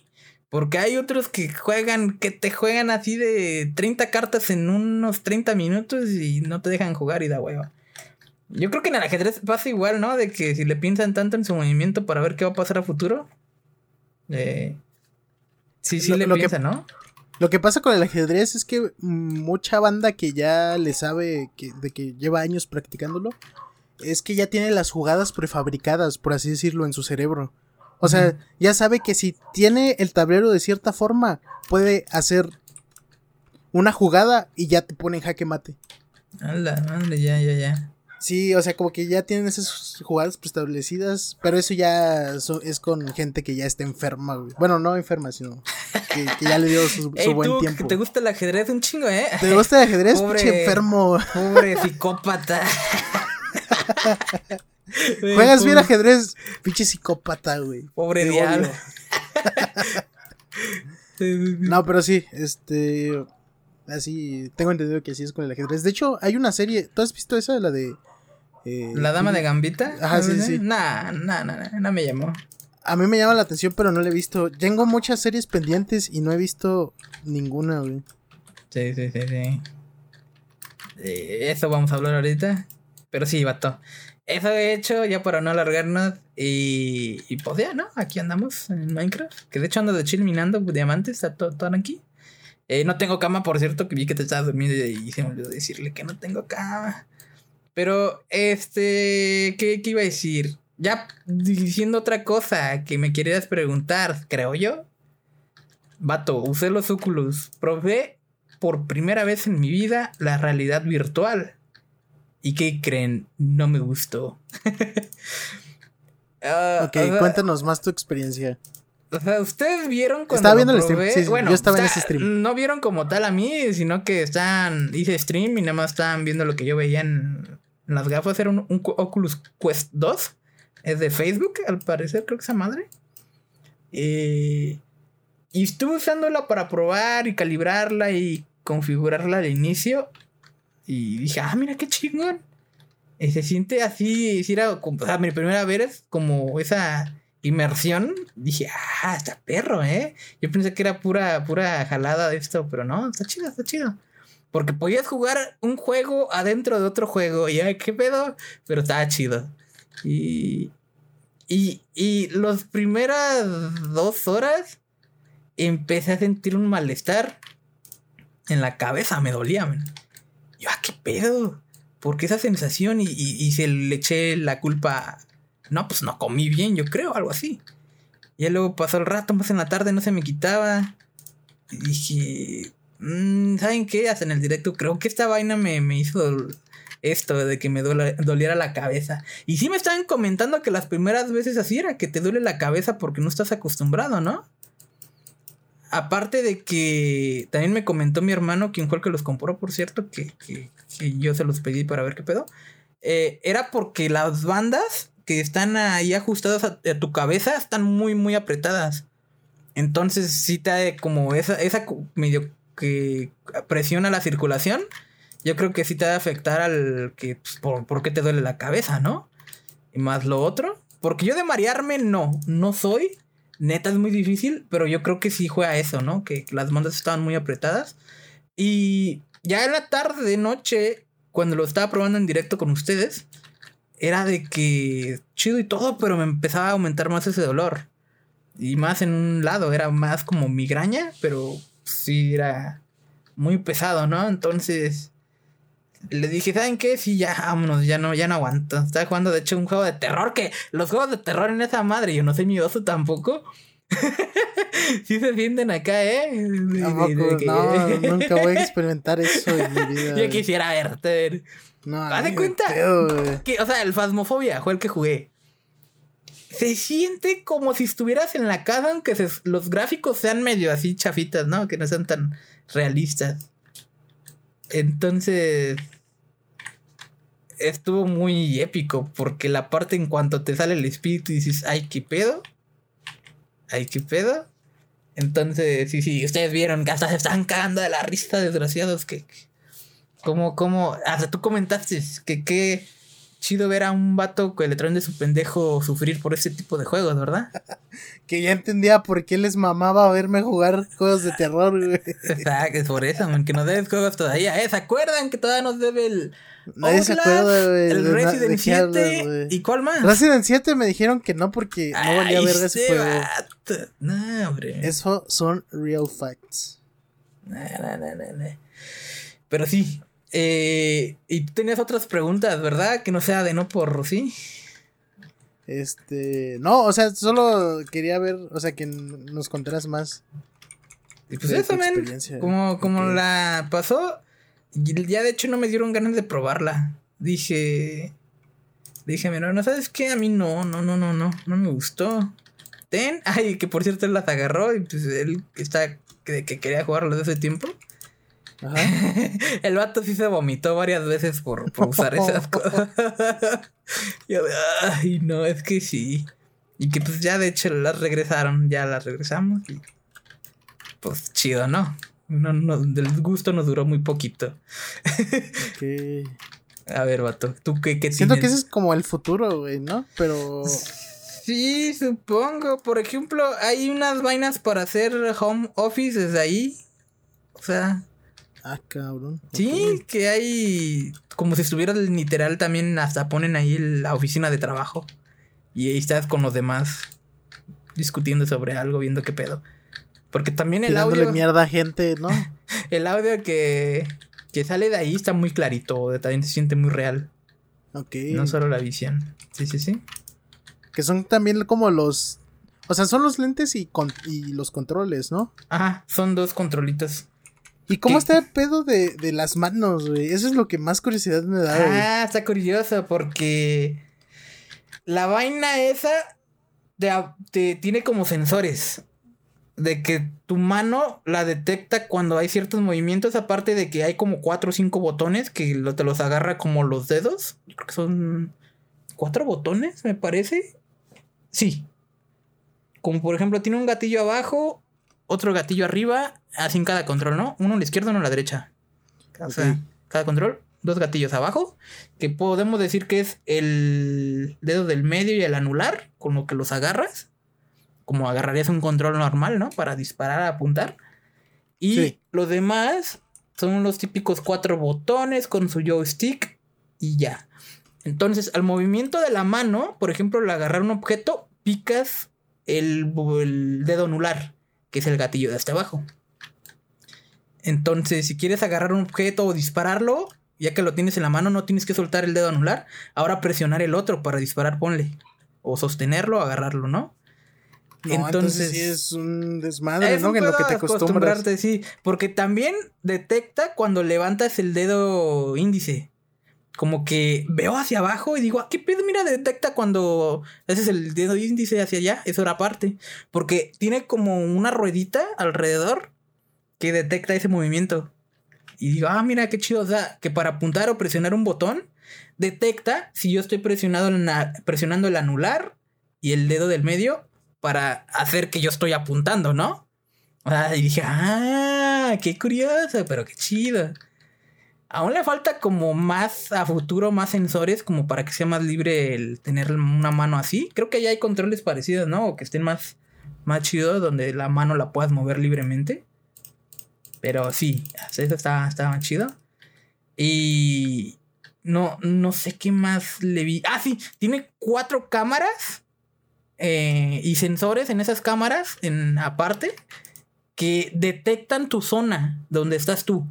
[SPEAKER 2] Porque hay otros que juegan, que te juegan así de 30 cartas en unos 30 minutos y no te dejan jugar y da hueva. Yo creo que en el ajedrez pasa igual, ¿no? De que si le piensan tanto en su movimiento para ver qué va a pasar a futuro. Eh, sí, sí le piensan, ¿no?
[SPEAKER 1] Lo que pasa con el ajedrez es que mucha banda que ya le sabe que, de que lleva años practicándolo, es que ya tiene las jugadas prefabricadas, por así decirlo, en su cerebro. O sea, ya sabe que si tiene el tablero de cierta forma, puede hacer una jugada y ya te pone en jaque mate.
[SPEAKER 2] Anda, anda, ya, ya, ya.
[SPEAKER 1] Sí, o sea, como que ya tienen esas jugadas preestablecidas, pero eso ya es con gente que ya está enferma, güey. Bueno, no enferma, sino que, ya le dio su, buen tiempo.
[SPEAKER 2] Que te gusta el ajedrez un chingo, ¿eh?
[SPEAKER 1] ¿Te gusta el ajedrez? <laughs> Pobre, enfermo.
[SPEAKER 2] Pobre psicópata. <laughs>
[SPEAKER 1] Juegas bien ajedrez, pinche psicópata, güey.
[SPEAKER 2] Pobre diablo. <laughs>
[SPEAKER 1] no, pero sí, este. Así, tengo entendido que así es con el ajedrez. De hecho, hay una serie. ¿Tú has visto esa? La de.
[SPEAKER 2] Eh, ¿La dama de Gambita? Ajá, sí, sí. Nah, nah, nah, no me llamó.
[SPEAKER 1] A mí me llama la atención, pero no la he visto. Tengo muchas series pendientes y no he visto ninguna, güey.
[SPEAKER 2] Sí, sí, sí, sí. Eh, eso vamos a hablar ahorita. Pero sí, vato. Eso he hecho ya para no alargarnos. Y, pues ya, ¿no? Aquí andamos en Minecraft. Que de hecho ando de chill minando diamantes. Está todo, todo aquí. Eh, no tengo cama, por cierto, que vi que te estabas durmiendo y se me olvidó decirle que no tengo cama. Pero, este, ¿qué, qué iba a decir? Ya diciendo otra cosa que me querías preguntar, creo yo. Vato, usé los Oculus. Probé por primera vez en mi vida la realidad virtual. ¿Y qué creen? No me gustó.
[SPEAKER 1] uh, <laughs> ok, cuéntanos más tu experiencia.
[SPEAKER 2] O sea, ustedes vieron
[SPEAKER 1] cuando. Estaba viendo el stream. bueno, yo estaba en ese stream.
[SPEAKER 2] No vieron como tal a mí, sino que están. Hice stream y nada más estaban viendo lo que yo veía en, las gafas. Era un, Oculus Quest 2. Es de Facebook, al parecer, creo que esa madre. Eh, y estuve usándola para probar y calibrarla y configurarla al inicio. Y dije, ah, mira qué chingón. Y se siente así, si era o sea, mi primera vez como esa inmersión. Dije, ah, está perro, ¿eh? Yo pensé que era pura, pura jalada de esto, pero no, está chido, está chido. Porque podías jugar un juego adentro de otro juego. Y ay, qué pedo. Pero estaba chido. Y. Y, y las primeras dos horas empecé a sentir un malestar en la cabeza, me dolía, man. Yo, ah, qué pedo. Porque esa sensación y, se le eché la culpa. No, pues no comí bien, yo creo, algo así. Y luego pasó el rato, más en la tarde, no se me quitaba. Y dije, mm, ¿saben qué? Hasta en el directo, creo que esta vaina me, me hizo esto de que me doliera la cabeza. Y sí me estaban comentando que las primeras veces así era, que te duele la cabeza porque no estás acostumbrado, ¿no? Aparte de que también me comentó mi hermano, quien fue el que los compró, por cierto, que, yo se los pedí para ver qué pedo. Eh, era porque las bandas que están ahí ajustadas a, tu cabeza están muy, muy apretadas. Entonces sí te da como esa, esa medio que presiona la circulación. Yo creo que sí te va a afectar al que, pues, por, por qué te duele la cabeza, ¿no? Y más lo otro. Porque yo de marearme no, no soy neta es muy difícil, pero yo creo que sí juega eso, ¿no? Que las bandas estaban muy apretadas. Y ya en la tarde, de noche, cuando lo estaba probando en directo con ustedes, era de que chido y todo, pero me empezaba a aumentar más ese dolor. Y más en un lado, era más como migraña, pero sí era muy pesado, ¿no? Entonces le dije, ¿saben qué? Sí, ya, vámonos, ya no, ya no aguanto. Estaba jugando, de hecho, un juego de terror que los juegos de terror en esa madre, yo no soy miedoso tampoco. <laughs> sí se sienten acá, ¿eh?
[SPEAKER 1] no, nunca voy a experimentar eso en mi vida.
[SPEAKER 2] Yo quisiera verte. No, Haz de cuenta. que, o sea, el Fasmofobia fue el que jugué. Se siente como si estuvieras en la casa, aunque los gráficos sean medio así chafitas, ¿no? Que no sean tan realistas. Entonces. Estuvo muy épico. Porque la parte en cuanto te sale el espíritu y dices, ay, qué pedo. Ay, qué pedo. Entonces, sí, sí, ustedes vieron que hasta se están cagando de la risa, desgraciados. Que, como, como, hasta tú comentaste que qué chido ver a un vato que le traen de su pendejo sufrir por ese tipo de juegos, ¿verdad? <laughs>
[SPEAKER 1] que ya entendía por qué les mamaba verme jugar juegos de terror, güey.
[SPEAKER 2] Exacto, es por eso, man, que nos debes juegos todavía. ¿Eh? ¿Se acuerdan que todavía nos debe el.
[SPEAKER 1] Nadie se acuerda, güey.
[SPEAKER 2] El Resident 7. ¿Y cuál más?
[SPEAKER 1] Resident 7 me dijeron que no porque no valía ver ese juego.
[SPEAKER 2] No, hombre.
[SPEAKER 1] Eso son real facts.
[SPEAKER 2] No, no, no, no. Pero sí. Eh, y tú tenías otras preguntas, ¿verdad? Que no sea de no por sí.
[SPEAKER 1] Este, no, o sea, solo quería ver, o sea, que nos contaras más.
[SPEAKER 2] Y pues eso, men, como, como la pasó, ya de hecho no me dieron ganas de probarla. Dije, dije, mira, no sabes qué, a mí no, no, no, no, no, no me gustó. Ten, ay, que por cierto él las agarró y pues él está que, que quería jugarlo desde hace tiempo. <laughs> el vato sí se vomitó varias veces por, usar esas <laughs> cosas. <laughs> Yo, ay, no, es que sí. Y que pues ya de hecho las regresaron, ya las regresamos y pues chido, ¿no? No, no, del gusto nos duró muy poquito. A ver, vato, ¿tú qué, qué
[SPEAKER 1] Siento que ese es como el futuro, güey, ¿no? Pero...
[SPEAKER 2] Sí, supongo. Por ejemplo, hay unas vainas para hacer home office desde ahí. O sea,
[SPEAKER 1] Ah, cabrón.
[SPEAKER 2] Sí, que hay. Como si estuviera literal también, hasta ponen ahí la oficina de trabajo. Y ahí estás con los demás discutiendo sobre algo, viendo qué pedo. Porque también el audio.
[SPEAKER 1] mierda a gente, ¿no? <laughs>
[SPEAKER 2] el audio que, que sale de ahí está muy clarito, también se siente muy real.
[SPEAKER 1] Ok.
[SPEAKER 2] No solo la visión. Sí, sí, sí.
[SPEAKER 1] Que son también como los. O sea, son los lentes y, y los controles, ¿no?
[SPEAKER 2] Ajá, son dos controlitos.
[SPEAKER 1] ¿Y cómo está el pedo de, las manos, güey? Eso es lo que más curiosidad me da,
[SPEAKER 2] Ah, está curioso porque la vaina esa te, tiene como sensores. De que tu mano la detecta cuando hay ciertos movimientos, aparte de que hay como cuatro o cinco botones que te los agarra como los dedos. Creo que son cuatro botones, me parece. Sí. Como por ejemplo, tiene un gatillo abajo, otro gatillo arriba, así en cada control, ¿no? Uno a la izquierda, uno a la derecha. O sea, cada control, dos gatillos abajo, que podemos decir que es el dedo del medio y el anular, con lo que los agarras, como agarrarías un control normal, ¿no? Para disparar, apuntar. Y los demás son los típicos cuatro botones con su joystick y ya. Entonces, al movimiento de la mano, por ejemplo, al agarrar un objeto, picas el, el dedo anular que es el gatillo de hasta abajo. Entonces, si quieres agarrar un objeto o dispararlo, ya que lo tienes en la mano, no tienes que soltar el dedo anular. Ahora presionar el otro para disparar, ponle. O sostenerlo agarrarlo, ¿no?
[SPEAKER 1] entonces, sí es un desmadre, ¿no? En lo que te acostumbras.
[SPEAKER 2] sí. Porque también detecta cuando levantas el dedo índice como que veo hacia abajo y digo, ah, ¿qué pedo? Mira, detecta cuando haces el dedo índice hacia allá, eso era parte. Porque tiene como una ruedita alrededor que detecta ese movimiento. Y digo, ah, mira, qué chido. O sea, que para apuntar o presionar un botón, detecta si yo estoy presionado presionando el anular y el dedo del medio para hacer que yo estoy apuntando, ¿no? Sea, y dije, ah, qué curioso, pero qué chido. Aún le falta como más a futuro, más sensores, como para que sea más libre el tener una mano así. Creo que ya hay controles parecidos, ¿no? O que estén más, más chidos, donde la mano la puedas mover libremente. Pero sí, eso está, está más chido. Y no, no sé qué más le vi. Ah, sí, tiene cuatro cámaras eh, y sensores en esas cámaras, en aparte que detectan tu zona donde estás tú.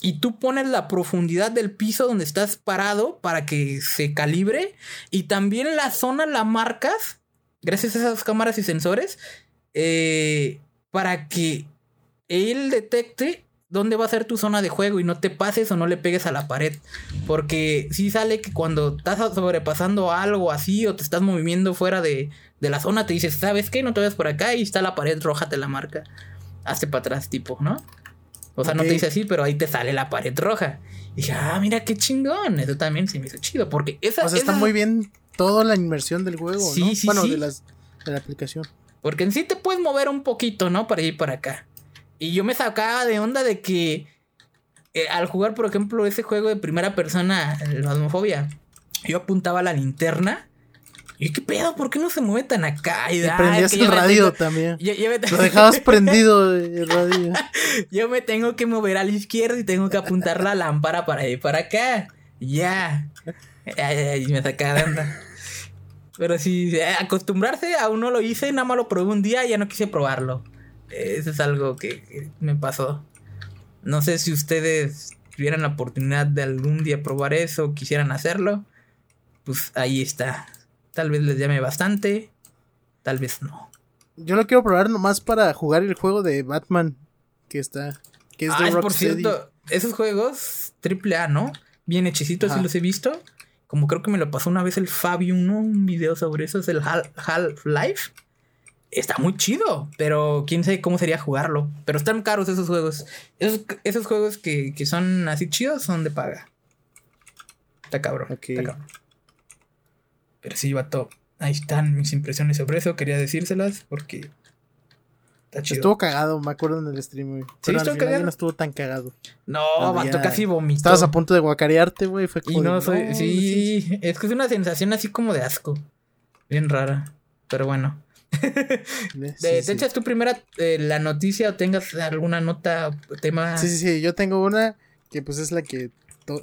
[SPEAKER 2] Y tú pones la profundidad del piso donde estás parado para que se calibre. Y también la zona la marcas, gracias a esas cámaras y sensores, eh, para que él detecte dónde va a ser tu zona de juego y no te pases o no le pegues a la pared. Porque si sale que cuando estás sobrepasando algo así o te estás moviendo fuera de, de la zona, te dices, ¿sabes qué? No te vayas por acá y está la pared roja, te la marca. Hazte para atrás, tipo, ¿no? O sea, no te dice así, pero ahí te sale la pared roja. Y dije, ah, mira qué chingón. Eso también se me hizo chido. Porque esa.
[SPEAKER 1] O sea, está muy bien toda la inmersión del juego, sí, ¿no? Sí, bueno, De, las, de la aplicación.
[SPEAKER 2] Porque en sí te puedes mover un poquito, ¿no? Para ir para acá. Y yo me sacaba de onda de que eh, al jugar, por ejemplo, ese juego de primera persona, el Phasmophobia, yo apuntaba la linterna. Y qué pedo, ¿por qué no se mueve tan acá? Y,
[SPEAKER 1] prendías el radio también. Lo dejabas <laughs> prendido el radio. <laughs>
[SPEAKER 2] yo me tengo que mover a la izquierda y tengo que apuntar la lámpara para ir para acá. Ya. Ay, me sacaba de onda. Pero si eh, acostumbrarse, aún no lo hice, nada más lo probé un día y ya no quise probarlo. Eso es algo que, me pasó. No sé si ustedes tuvieran la oportunidad de algún día probar eso o quisieran hacerlo. Pues ahí está. Tal vez les llame bastante. Tal vez no.
[SPEAKER 1] Yo lo quiero probar nomás para jugar el juego de Batman que está. Que es
[SPEAKER 2] de por cierto, esos juegos triple A, ¿no? Bien hechicitos, si los he visto. Como creo que me lo pasó una vez el Fabio, ¿no? Un video sobre eso, es el Half-Life está muy chido, pero quién sabe cómo sería jugarlo. Pero están caros esos juegos. Esos, esos juegos que, que, son así chidos son de paga. Está cabrón. Está cabrón. Pero sí, vato. Ahí están mis impresiones sobre eso. Quería decírselas porque.
[SPEAKER 1] Está chido. Estuvo cagado, me acuerdo en el stream, güey. ¿Sí pero al final no estuvo tan cagado.
[SPEAKER 2] No, vato, casi vomitó.
[SPEAKER 1] Estabas a punto de guacarearte, güey. Fue
[SPEAKER 2] y no, soy, sí, es que es una sensación así como de asco. Bien rara. Pero bueno. <laughs> <laughs> ¿Te echas tú primera eh, la noticia o tengas alguna nota tema?
[SPEAKER 1] Sí, sí, sí, yo tengo una que pues es la que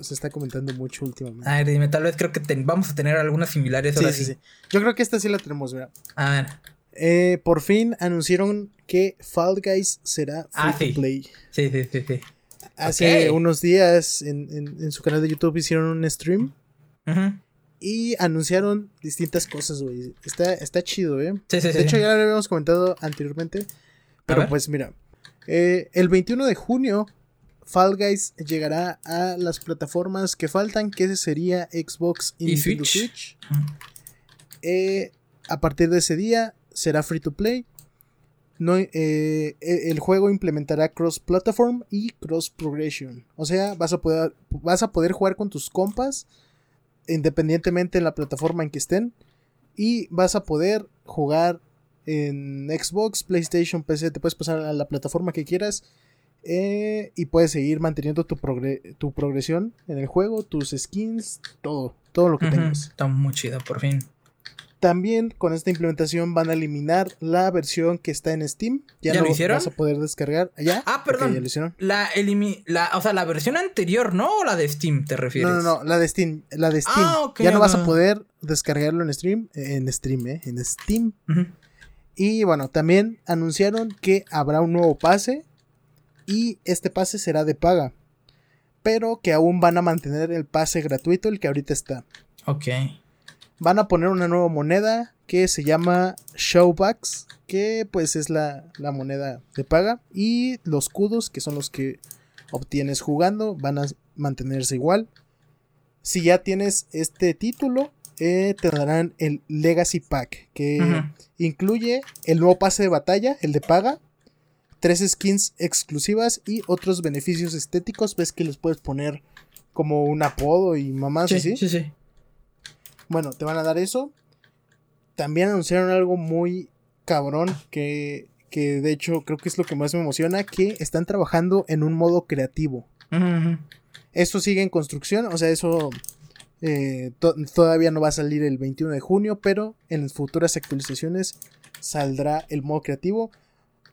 [SPEAKER 1] se está comentando mucho últimamente.
[SPEAKER 2] A ver, dime, tal vez creo que vamos a tener algunas similares ahora sí. sí.
[SPEAKER 1] Yo creo que esta sí la tenemos, ¿verdad?
[SPEAKER 2] A ver.
[SPEAKER 1] Eh, por fin anunciaron que Fall Guys será
[SPEAKER 2] free ah, to play. Sí, sí, sí, sí.
[SPEAKER 1] Hace unos días en, en, su canal de YouTube hicieron un stream. Ajá. Y anunciaron distintas cosas, güey. Está, está chido, ¿eh?
[SPEAKER 2] Sí, sí,
[SPEAKER 1] de hecho, ya lo habíamos comentado anteriormente. Pero pues mira, eh, el 21 de junio, Fall Guys llegará a las plataformas que faltan, que sería Xbox
[SPEAKER 2] y, Switch.
[SPEAKER 1] Eh, a partir de ese día será free to play. No, eh, e, el juego implementará cross platform y cross progression. O sea, vas a poder, vas a poder jugar con tus compas independientemente en la plataforma en que estén. Y vas a poder jugar en Xbox, PlayStation, PC. Te puedes pasar a la plataforma que quieras. Eh, y puedes seguir manteniendo tu, tu progresión en el juego, tus skins, todo, todo lo que tengas.
[SPEAKER 2] Está muy chido, por fin.
[SPEAKER 1] También con esta implementación van a eliminar la versión que está en Steam. Ya, no lo vas a poder descargar. ¿Ya?
[SPEAKER 2] Ah, perdón. ya lo hicieron. La, la, o sea, la versión anterior, ¿no? ¿O la de Steam te refieres?
[SPEAKER 1] No, no, no, la de Steam. La de Steam. Ah, ya no vas a poder descargarlo en Stream. En Stream, ¿eh? En Steam. Y bueno, también anunciaron que habrá un nuevo pase. Y este pase será de paga. Pero que aún van a mantener el pase gratuito, el que ahorita está.
[SPEAKER 2] Ok
[SPEAKER 1] van a poner una nueva moneda que se llama Showbacks, que pues es la, moneda de paga. Y los kudos, que son los que obtienes jugando, van a mantenerse igual. Si ya tienes este título, eh, te darán el Legacy Pack, que incluye el nuevo pase de batalla, el de paga, tres skins exclusivas y otros beneficios estéticos. Ves que les puedes poner como un apodo y mamás
[SPEAKER 2] así. Sí, sí.
[SPEAKER 1] Bueno, te van a dar eso. También anunciaron algo muy cabrón que, que de hecho creo que es lo que más me emociona, que están trabajando en un modo creativo. Eso sigue en construcción, o sea, eso eh, todavía no va a salir el 21 de junio, pero en futuras actualizaciones saldrá el modo creativo.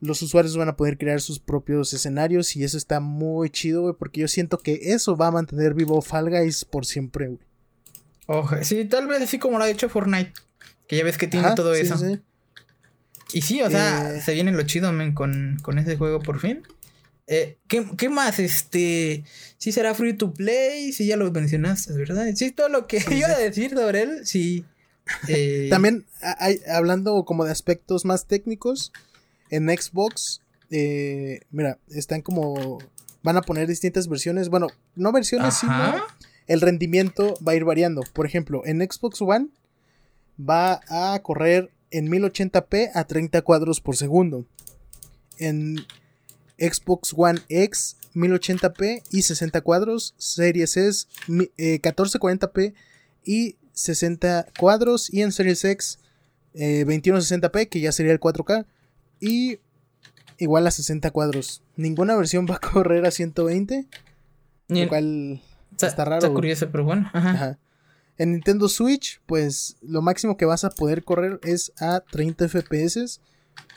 [SPEAKER 1] Los usuarios van a poder crear sus propios escenarios y eso está muy chido, güey, porque yo siento que eso va a mantener vivo Fall Guys por siempre, güey.
[SPEAKER 2] Ojo, sí, tal vez así como lo ha dicho Fortnite. Que ya ves que tiene todo eso. Y sí, o sea, eh, se viene lo chido, men, con, con ese juego por fin. Eh, ¿qué, más? Este. Sí será free to play, sí ya lo mencionaste, ¿verdad? Sí, todo lo que iba a decir sobre él, sí. <laughs>
[SPEAKER 1] Eh, También hay, hablando como de aspectos más técnicos, en Xbox, eh, mira, están como. Van a poner distintas versiones. Bueno, no versiones, sino el rendimiento va a ir variando. Por ejemplo, en Xbox One va a correr en 1080p a 30 cuadros por segundo. En Xbox One X 1080p y 60 cuadros, Series S 1440p eh, y 60 cuadros y en Series X 2160p eh, que ya sería el 4K y igual a 60 cuadros. Ninguna versión va a correr a 120, lo cual está, raro.
[SPEAKER 2] Está curioso, pero bueno.
[SPEAKER 1] En Nintendo Switch, pues lo máximo que vas a poder correr es a 30 FPS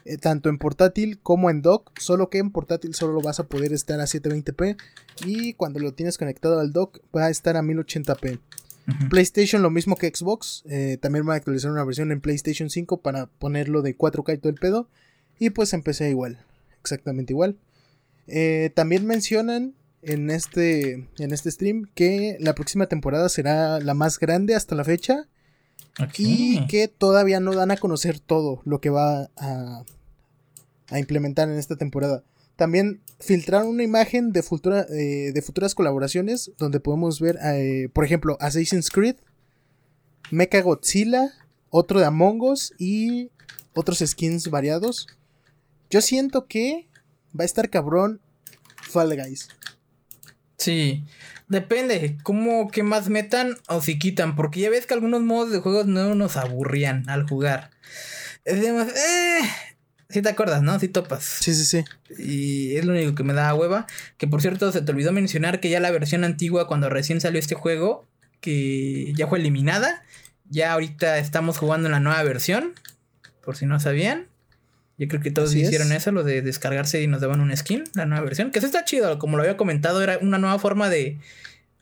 [SPEAKER 1] eh, tanto en portátil como en dock, solo que en portátil solo vas a poder estar a 720p y cuando lo tienes conectado al dock va a estar a 1080p. PlayStation lo mismo que Xbox, eh, también va a actualizar una versión en PlayStation 5 para ponerlo de 4K y todo el pedo y pues empecé igual, exactamente igual. Eh, también mencionan en este, en este stream que la próxima temporada será la más grande hasta la fecha. Y que todavía no dan a conocer todo lo que va a, a implementar en esta temporada. También filtraron una imagen de, futura, eh, de futuras colaboraciones donde podemos ver, eh, por ejemplo, Assassin's Creed, Mecha Godzilla, otro de Among Us y otros skins variados. Yo siento que va a estar cabrón Fall Guys.
[SPEAKER 2] Sí, depende, como que más metan o si quitan, porque ya ves que algunos modos de juegos no nos aburrían al jugar. Es eh, si te acuerdas, ¿no? Si topas.
[SPEAKER 1] Sí, sí, sí.
[SPEAKER 2] Y es lo único que me da hueva. Que por cierto, se te olvidó mencionar que ya la versión antigua, cuando recién salió este juego, que ya fue eliminada. Ya ahorita estamos jugando en la nueva versión. Por si no sabían. Yo creo que todos hicieron eso, lo de descargarse y nos daban un skin, la nueva versión. Que eso está chido, como lo había comentado, era una nueva forma de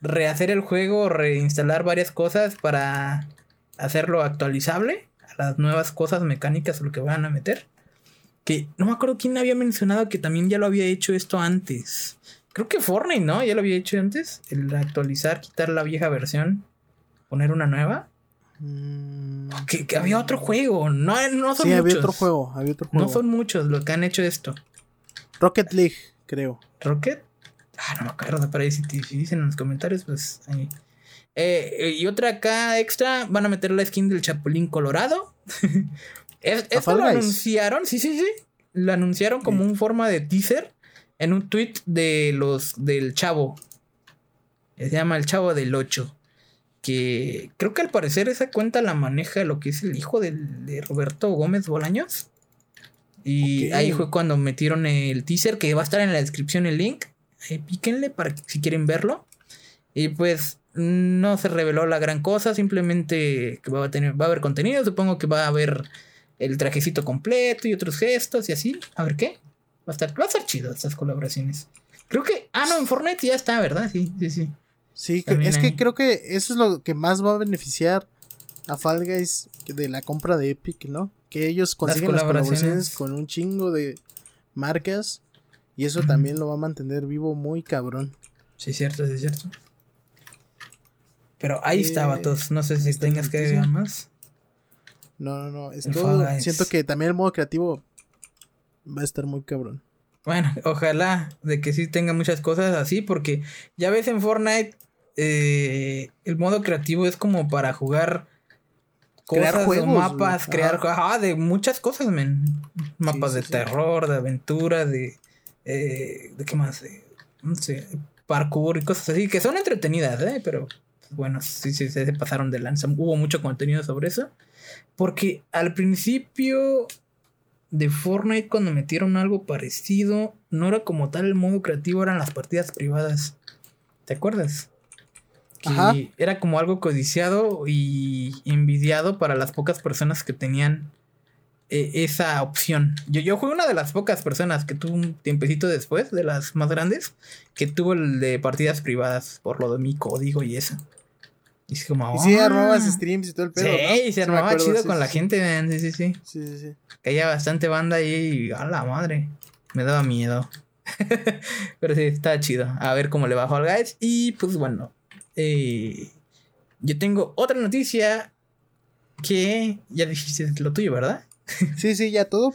[SPEAKER 2] rehacer el juego, reinstalar varias cosas para hacerlo actualizable a las nuevas cosas mecánicas o lo que van a meter. Que no me acuerdo quién había mencionado que también ya lo había hecho esto antes. Creo que Fortnite, ¿no? Ya lo había hecho antes. El actualizar, quitar la vieja versión, poner una nueva. Mm. Que, había otro juego. No, no son
[SPEAKER 1] sí, había otro juego. Había otro juego.
[SPEAKER 2] No son muchos los que han hecho esto.
[SPEAKER 1] Rocket League, creo.
[SPEAKER 2] ¿Rocket? Ah, no me acuerdo. Para ahí si, dicen en los comentarios, pues ahí. Eh, y otra acá extra, van a meter la skin del Chapulín Colorado. <laughs> esto lo anunciaron, sí, sí, sí. Lo anunciaron como un forma de teaser en un tweet de los del Chavo. Se llama el Chavo del 8. Que creo que al parecer esa cuenta la maneja lo que es el hijo de Roberto Gómez Bolaños. Y ahí fue cuando metieron el teaser que va a estar en la descripción el link. píquenle para que, si quieren verlo. Y pues no se reveló la gran cosa, simplemente que va a tener, va a haber contenido, supongo que va a haber el trajecito completo y otros gestos y así. A ver qué. Va a estar, va a estar chido estas colaboraciones. Creo que. Ah, no, en Fortnite ya está, ¿verdad? Sí, sí, sí.
[SPEAKER 1] Sí, es que creo que eso es lo que más va a beneficiar a Fall Guys de la compra de Epic, ¿no? Que ellos consiguen las colaboraciones, con un chingo de marcas y eso también lo va a mantener vivo muy cabrón.
[SPEAKER 2] Sí, cierto, sí, cierto. Pero ahí está, vatos. No sé si tengas que agregar más.
[SPEAKER 1] No, no, no. Es todo, siento que también el modo creativo va a estar muy cabrón.
[SPEAKER 2] Bueno, ojalá de que sí tenga muchas cosas así, porque ya ves en Fortnite, eh, el modo creativo es como para jugar crear juegos, mapas, crear ajá, de muchas cosas, men. Mapas de terror, de aventura, de. Eh, ¿De qué más? no sé, parkour y cosas así, que son entretenidas, ¿eh? Pero bueno, sí, sí, se pasaron de lanza. Hubo mucho contenido sobre eso. Porque al principio de Fortnite, cuando metieron algo parecido, no era como tal el modo creativo, eran las partidas privadas. ¿Te acuerdas? Que era como algo codiciado y envidiado para las pocas personas que tenían eh, esa opción. Yo, yo fui una de las pocas personas que tuvo un tiempecito después, de las más grandes, que tuvo el de partidas privadas por lo de mi código y eso. Y, es como,
[SPEAKER 1] y sí, armabas streams y todo el pedo.
[SPEAKER 2] Sí, se armaba chido con la gente, man. Sí, sí, sí.
[SPEAKER 1] Sí, sí, sí.
[SPEAKER 2] Caía bastante banda ahí y a la madre. Me daba miedo. <laughs> Pero sí, estaba chido. A ver cómo le bajó al Guys. Y pues bueno. Eh, yo tengo otra noticia que ya dijiste lo tuyo, ¿verdad? <laughs>
[SPEAKER 1] sí, sí, ya todo.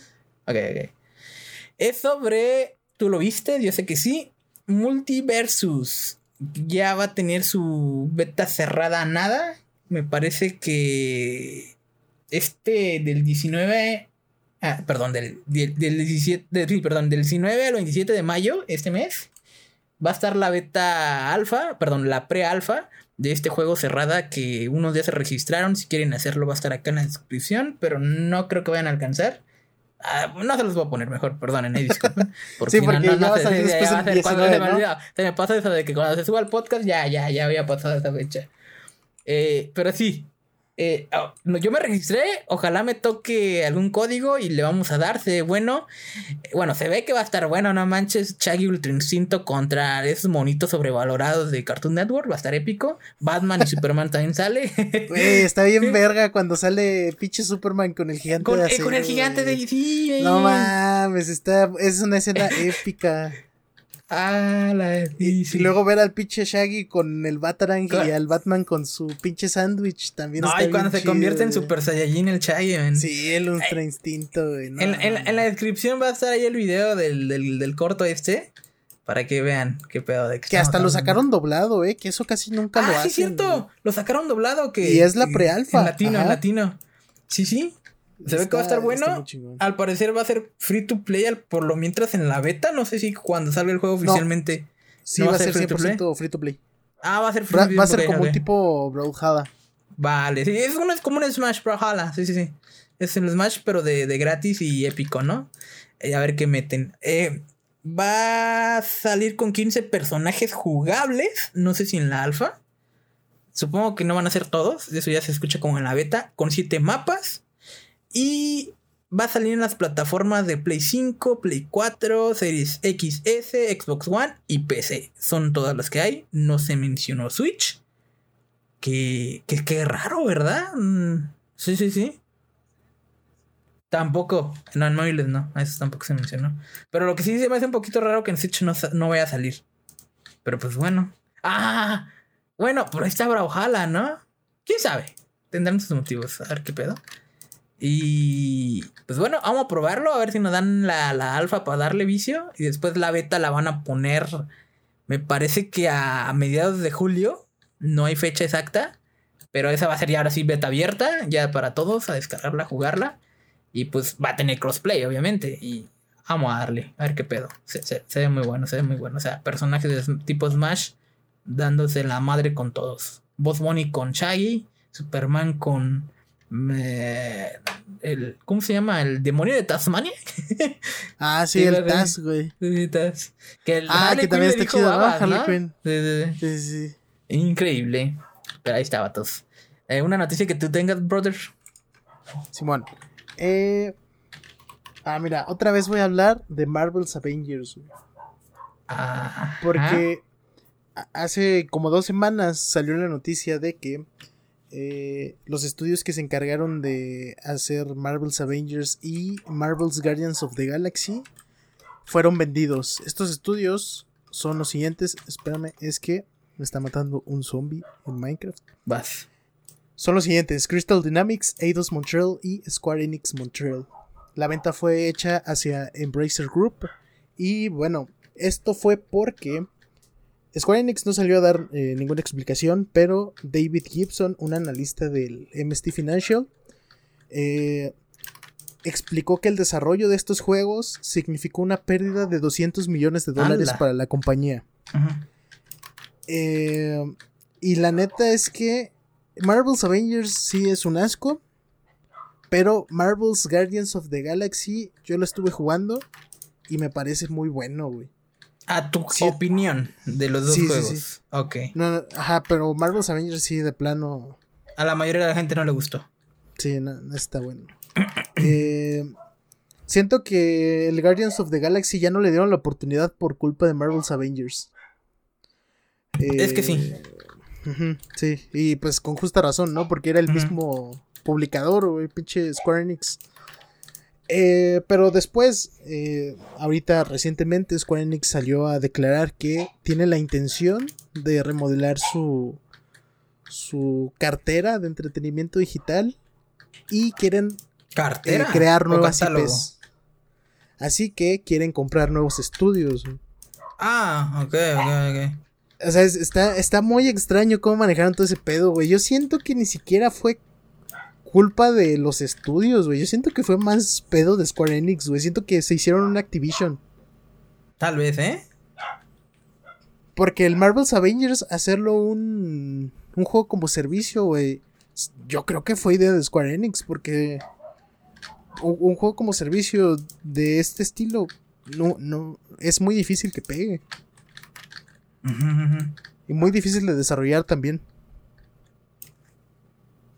[SPEAKER 2] Ok, ok. Es sobre. ¿Tú lo viste? Yo sé que sí. Multiversus. Ya va a tener su beta cerrada a nada. Me parece que. Este del 19. Ah, perdón, del, del, 17. perdón, del 19 al 27 de mayo, este mes. Va a estar la beta alfa, perdón, la pre-alfa de este juego cerrada que unos días se registraron. Si quieren hacerlo, va a estar acá en la descripción, pero no creo que vayan a alcanzar. Ah, no se los voy a poner mejor, perdonen, ahí disculpen. <laughs>
[SPEAKER 1] Porque sí, porque no, no, se,
[SPEAKER 2] se me pasa eso de que cuando se suba el podcast ya, ya, ya había pasado esa fecha. Eh, pero sí, eh, ah, yo me registré, ojalá me toque algún código y le vamos a dar, se bueno. Bueno, se ve que va a estar bueno, no manches. Chaggy Ultra Instinto contra esos monitos sobrevalorados de Cartoon Network, va a estar épico. Batman y <laughs> Superman también sale.
[SPEAKER 1] está bien verga cuando sale pinche Superman con el gigante
[SPEAKER 2] con, de eh, con el gigante de sí,
[SPEAKER 1] No mames, está, es una escena épica.
[SPEAKER 2] Ah, la
[SPEAKER 1] y, y, luego ver al pinche Shaggy con el Batarang y al Batman con su pinche sándwich también.
[SPEAKER 2] No, y cuando se convierte en Super Saiyajin el Shaggy, man.
[SPEAKER 1] Sí, el Ultra Instinto,
[SPEAKER 2] en, en, la descripción va a estar ahí el video del, del, del corto este. Para que vean qué pedo de
[SPEAKER 1] que, que hasta lo sacaron doblado, eh, que eso casi nunca lo hacen. Ah, sí,
[SPEAKER 2] cierto. Lo sacaron doblado que.
[SPEAKER 1] Y es la pre-alfa.
[SPEAKER 2] En latino, en latino. Sí, sí. Se ve que va a estar bueno. Al parecer va a ser free to play por lo mientras en la beta. No sé si cuando salga el juego oficialmente.
[SPEAKER 1] Sí, va, a ser 100% free to play.
[SPEAKER 2] Ah, va a ser free to play.
[SPEAKER 1] Va a ser como un tipo Brawlhalla.
[SPEAKER 2] Vale, sí, es, como un Smash Brawlhalla. Sí, sí, sí. Es el Smash, pero de, gratis y épico, ¿no? Eh, a ver qué meten. Eh, va a salir con 15 personajes jugables. No sé si en la alfa. Supongo que no van a ser todos. Eso ya se escucha como en la beta. Con 7 mapas y va a salir en las plataformas de Play 5, Play 4, Series XS, Xbox One y PC. Son todas las que hay. No se mencionó Switch. Que, que, raro, ¿verdad? Mm, sí, sí, sí. Tampoco. No, en móviles no. A eso tampoco se mencionó. Pero lo que sí se me hace un poquito raro que en Switch no, no vaya a salir. Pero pues bueno. Ah, bueno, por ahí está Brawlhalla, ¿no? ¿Quién sabe? Tendrán sus motivos. A ver qué pedo. Y pues bueno, vamos a probarlo, a ver si nos dan la, la alfa para darle vicio. Y después la beta la van a poner, me parece que a, mediados de julio. No hay fecha exacta. Pero esa va a ser ya ahora sí beta abierta, ya para todos, a descargarla, jugarla. Y pues va a tener crossplay, obviamente. Y vamos a darle, a ver qué pedo. Se, se, se, ve muy bueno, se ve muy bueno. O sea, personajes de tipo Smash dándose la madre con todos. Boss Bunny con Shaggy, Superman con el, ¿Cómo se llama? ¿El demonio de Tasmania? <laughs>
[SPEAKER 1] ah, sí, el Taz, güey.
[SPEAKER 2] Que
[SPEAKER 1] ah, que también está chido, ¿no?
[SPEAKER 2] Sí, sí, sí. Increíble. Pero ahí está, vatos. Eh, una noticia que tú tengas, brother.
[SPEAKER 1] Simón. Eh, ah, mira, otra vez voy a hablar de Marvel's Avengers.
[SPEAKER 2] Ah,
[SPEAKER 1] porque hace como dos semanas salió la noticia de que eh, los estudios que se encargaron de hacer Marvel's Avengers y Marvel's Guardians of the Galaxy fueron vendidos. Estos estudios son los siguientes. Espérame, es que me está matando un zombie en Minecraft.
[SPEAKER 2] Vas.
[SPEAKER 1] Son los siguientes: Crystal Dynamics, Eidos Montreal y Square Enix Montreal. La venta fue hecha hacia Embracer Group. Y bueno, esto fue porque Square Enix no salió a dar eh, ninguna explicación, pero David Gibson, un analista del MST Financial, eh, explicó que el desarrollo de estos juegos significó una pérdida de 200 millones de dólares para la compañía. Eh, y la neta es que Marvel's Avengers sí es un asco, pero Marvel's Guardians of the Galaxy yo lo estuve jugando y me parece muy bueno, güey.
[SPEAKER 2] A tu opinión de los dos juegos. Sí, sí. Ok.
[SPEAKER 1] No, ajá, pero Marvel's Avengers sí, de plano.
[SPEAKER 2] A la mayoría de la gente no le gustó.
[SPEAKER 1] Sí, no, está bueno. <clears throat> eh, siento que el Guardians of the Galaxy ya no le dieron la oportunidad por culpa de Marvel's Avengers.
[SPEAKER 2] es que sí.
[SPEAKER 1] sí, y pues con justa razón, ¿no? Porque era el mismo publicador, güey, pinche Square Enix. Eh, pero después, eh, ahorita recientemente, Square Enix salió a declarar que tiene la intención de remodelar su, su cartera de entretenimiento digital y quieren
[SPEAKER 2] eh,
[SPEAKER 1] crear nuevas IPs. Así que quieren comprar nuevos estudios.
[SPEAKER 2] Ah, ok, ok, ok.
[SPEAKER 1] O sea, está, está muy extraño cómo manejaron todo ese pedo, güey. Yo siento que ni siquiera fue culpa de los estudios, güey. Yo siento que fue más pedo de Square Enix, güey. Siento que se hicieron un Activision.
[SPEAKER 2] Tal vez, ¿eh?
[SPEAKER 1] Porque el Marvel's Avengers, hacerlo un, un juego como servicio, güey. Yo creo que fue idea de Square Enix, porque un, juego como servicio de este estilo no, no, es muy difícil que pegue. Y muy difícil de desarrollar también.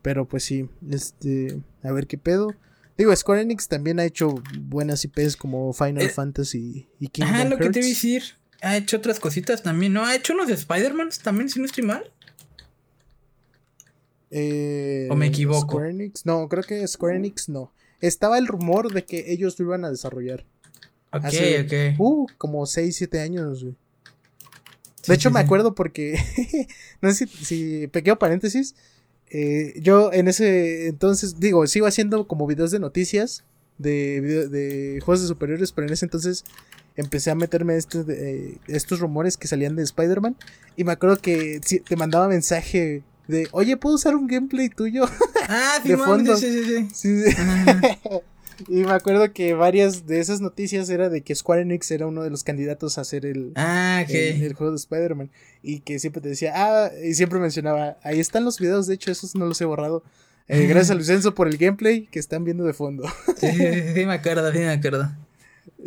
[SPEAKER 1] Pero pues sí, este, a ver qué pedo. Digo, Square Enix también ha hecho buenas IPs como Final eh, Fantasy y
[SPEAKER 2] Kingdom Ajá, lo que te iba a decir. Ha hecho otras cositas también, ¿no? Ha hecho unos de Spider-Man también, si no estoy mal.
[SPEAKER 1] Eh,
[SPEAKER 2] ¿O me equivoco?
[SPEAKER 1] Square Enix, no, creo que Square Enix no. Estaba el rumor de que ellos lo iban a desarrollar.
[SPEAKER 2] Ok, ok.
[SPEAKER 1] Uh, como 6, 7 años, güey. De hecho, me acuerdo porque. <laughs> no sé si, si. Pequeño paréntesis. Eh, yo en ese entonces, digo, sigo haciendo como videos de noticias de, de juegos de superiores, pero en ese entonces empecé a meterme este, de, estos rumores que salían de Spider-Man. Y me acuerdo que te mandaba mensaje de, oye, ¿puedo usar un gameplay tuyo?
[SPEAKER 2] Ah, <laughs> de fondo. sí, sí, sí. <laughs>
[SPEAKER 1] Y me acuerdo que varias de esas noticias era de que Square Enix era uno de los candidatos a hacer el,
[SPEAKER 2] ah,
[SPEAKER 1] el, juego de Spider-Man. Y que siempre te decía, ah, y siempre mencionaba, ahí están los videos, de hecho, esos no los he borrado. Eh, gracias a Lucenzo por el gameplay que están viendo de fondo. <laughs>
[SPEAKER 2] sí, sí, me acuerdo, sí me acuerdo.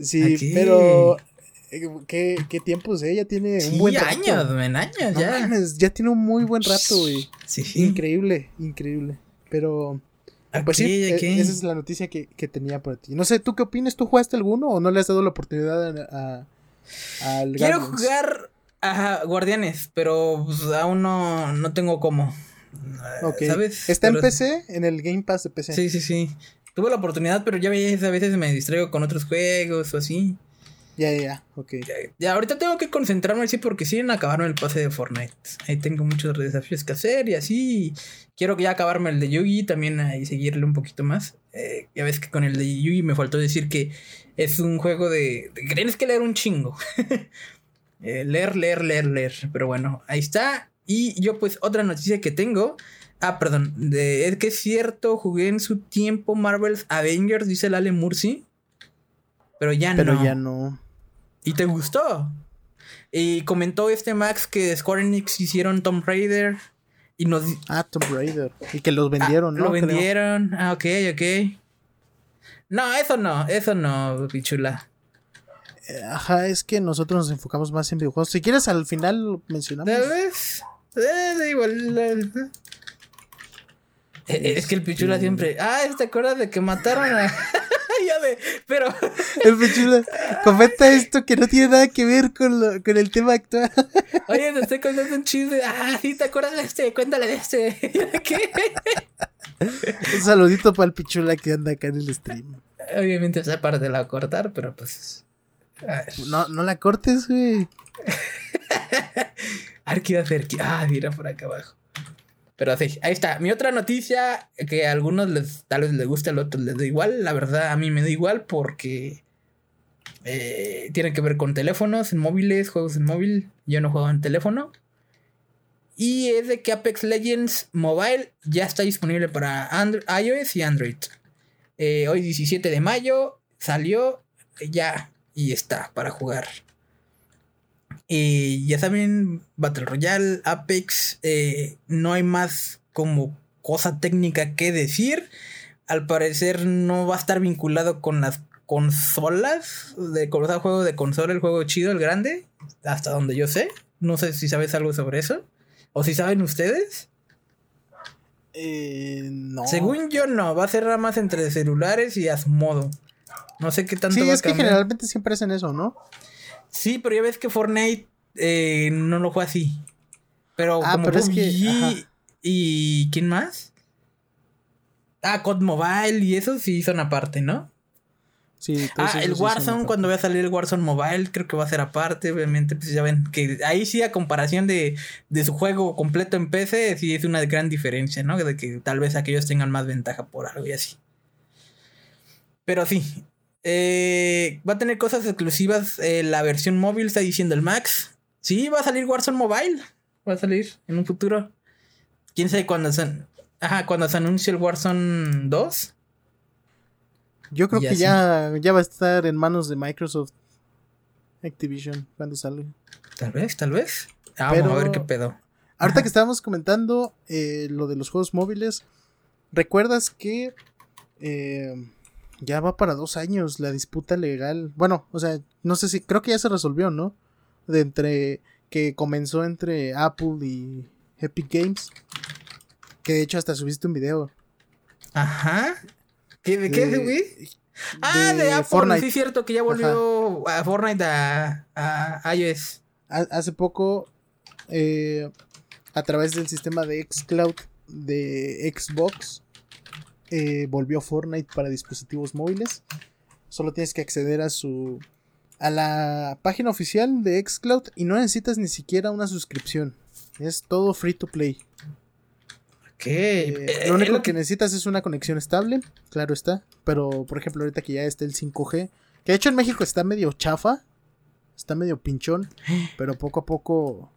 [SPEAKER 1] Sí, pero eh, ¿Qué, qué tiempos, eh? Ya tiene un buen
[SPEAKER 2] rato. años, en años, ya.
[SPEAKER 1] ya tiene un muy buen rato, güey. Sí. Increíble, increíble. Pero pues sí, e, esa es la noticia que, tenía para ti. No sé, ¿tú qué opinas? ¿Tú jugaste alguno o no le has dado la oportunidad a, al
[SPEAKER 2] Quiero jugar a Guardianes, pero pues, aún no, no tengo cómo. ¿Sabes?
[SPEAKER 1] ¿Está en PC? ¿En el Game Pass de PC?
[SPEAKER 2] Sí, sí, sí. Tuve la oportunidad, pero ya a veces me distraigo con otros juegos o así.
[SPEAKER 1] Ya, ya, ya, ok.
[SPEAKER 2] Ya, ahorita tengo que concentrarme así porque siguen acabarme el pase de Fortnite. Ahí tengo muchos desafíos que hacer y así. Quiero ya acabarme el de Yugi también y seguirle un poquito más. Eh, ya ves que con el de Yugi me faltó decir que es un juego de. tienes que leer un chingo. <laughs> Eh, leer, leer, leer, leer. Pero bueno, ahí está. Y yo, pues, otra noticia que tengo. Ah, perdón. De, es que es cierto, jugué en su tiempo Marvel's Avengers, dice Lale Mursi. Pero ya
[SPEAKER 1] no. Pero ya no.
[SPEAKER 2] ¿Y te gustó? Y comentó este Max que Square Enix hicieron Tomb Raider. Y nos...
[SPEAKER 1] Ah, Tomb Raider. Y que los vendieron,
[SPEAKER 2] ah, ¿no? Lo vendieron. Ah, ok, ok. No, eso no, eso no, pichula.
[SPEAKER 1] Eh, ajá, es que nosotros nos enfocamos más en videojuegos. Si quieres, al final lo mencionamos.
[SPEAKER 2] ¿Sabes? Eh, igual. Eh, es que el pichula siempre. Ah, ¿te acuerdas de que mataron a.? <laughs> <laughs> ya pero. <laughs>
[SPEAKER 1] El pichula, comenta esto que no tiene nada que ver con, lo, con el tema actual. <laughs>
[SPEAKER 2] Oye, te estoy contando un chiste. Ah, sí, ¿te acuerdas de este? Cuéntale de este. ¿Qué?
[SPEAKER 1] Un saludito para el pichula que anda acá en el stream.
[SPEAKER 2] Obviamente esa parte la a cortar, pero pues.
[SPEAKER 1] No, no la cortes, güey.
[SPEAKER 2] a ver qué iba a hacer. Ah, mira por acá abajo. Pero sí, ahí está. Mi otra noticia, que a algunos les, tal vez les guste, a otros les da igual. La verdad, a mí me da igual porque eh, tiene que ver con teléfonos, en móviles, juegos en móvil. Yo no juego en teléfono. Y es de que Apex Legends Mobile ya está disponible para iOS y Android. Eh, hoy 17 de mayo salió ya y está para jugar. Y ya saben, Battle Royale, Apex, eh, no hay más como cosa técnica que decir. Al parecer no va a estar vinculado con las consolas de o juego de consola, el juego chido, el grande, hasta donde yo sé. No sé si sabes algo sobre eso. O si saben ustedes.
[SPEAKER 1] Eh, no.
[SPEAKER 2] Según yo no, va a ser nada más entre celulares y Asmodo. No sé qué tanto
[SPEAKER 1] sí, es que generalmente siempre hacen eso, ¿no?
[SPEAKER 2] Sí, pero ya ves que Fortnite eh, no lo fue así. Pero ah, como pero es que, y ¿quién más? Ah, COD Mobile y eso sí son aparte, ¿no? Sí, ah, el Warzone, cuando va a salir el Warzone Mobile, creo que va a ser aparte, obviamente, pues ya ven, que ahí sí a comparación de, de su juego completo en PC, sí es una gran diferencia, ¿no? De que tal vez aquellos tengan más ventaja por algo y así. Pero sí, eh, va a tener cosas exclusivas eh, la versión móvil, está diciendo el Max. Sí, va a salir Warzone Mobile, va a salir en un futuro. ¿Quién sabe cuándo se, ajá, cuando se anuncie el Warzone 2?
[SPEAKER 1] Yo creo que ya, ya va a estar en manos de Microsoft Activision cuando salga.
[SPEAKER 2] Tal vez, tal vez. Ah, vamos a ver qué pedo.
[SPEAKER 1] Ahorita que estábamos comentando eh, lo de los juegos móviles, ¿recuerdas que eh, ya va para dos años la disputa legal? Bueno, o sea, no sé si, creo que ya se resolvió, ¿no? De entre, que comenzó entre Apple y Epic Games. Que de hecho hasta subiste un video.
[SPEAKER 2] Ajá. ¿Qué, ¿De qué, güey? Ah, de, Apple. Fortnite. Sí, es cierto que ya volvió a Fortnite a, a iOS.
[SPEAKER 1] Hace poco, eh, a través del sistema de Xcloud de Xbox, eh, volvió Fortnite para dispositivos móviles. Solo tienes que acceder a su a la página oficial de Xcloud y no necesitas ni siquiera una suscripción. Es todo free to play. Eh, lo único que necesitas es una conexión estable, claro está. Pero, por ejemplo, ahorita que ya está el 5G, que de hecho en México está medio chafa, está medio pinchón, <gasps> pero poco a poco.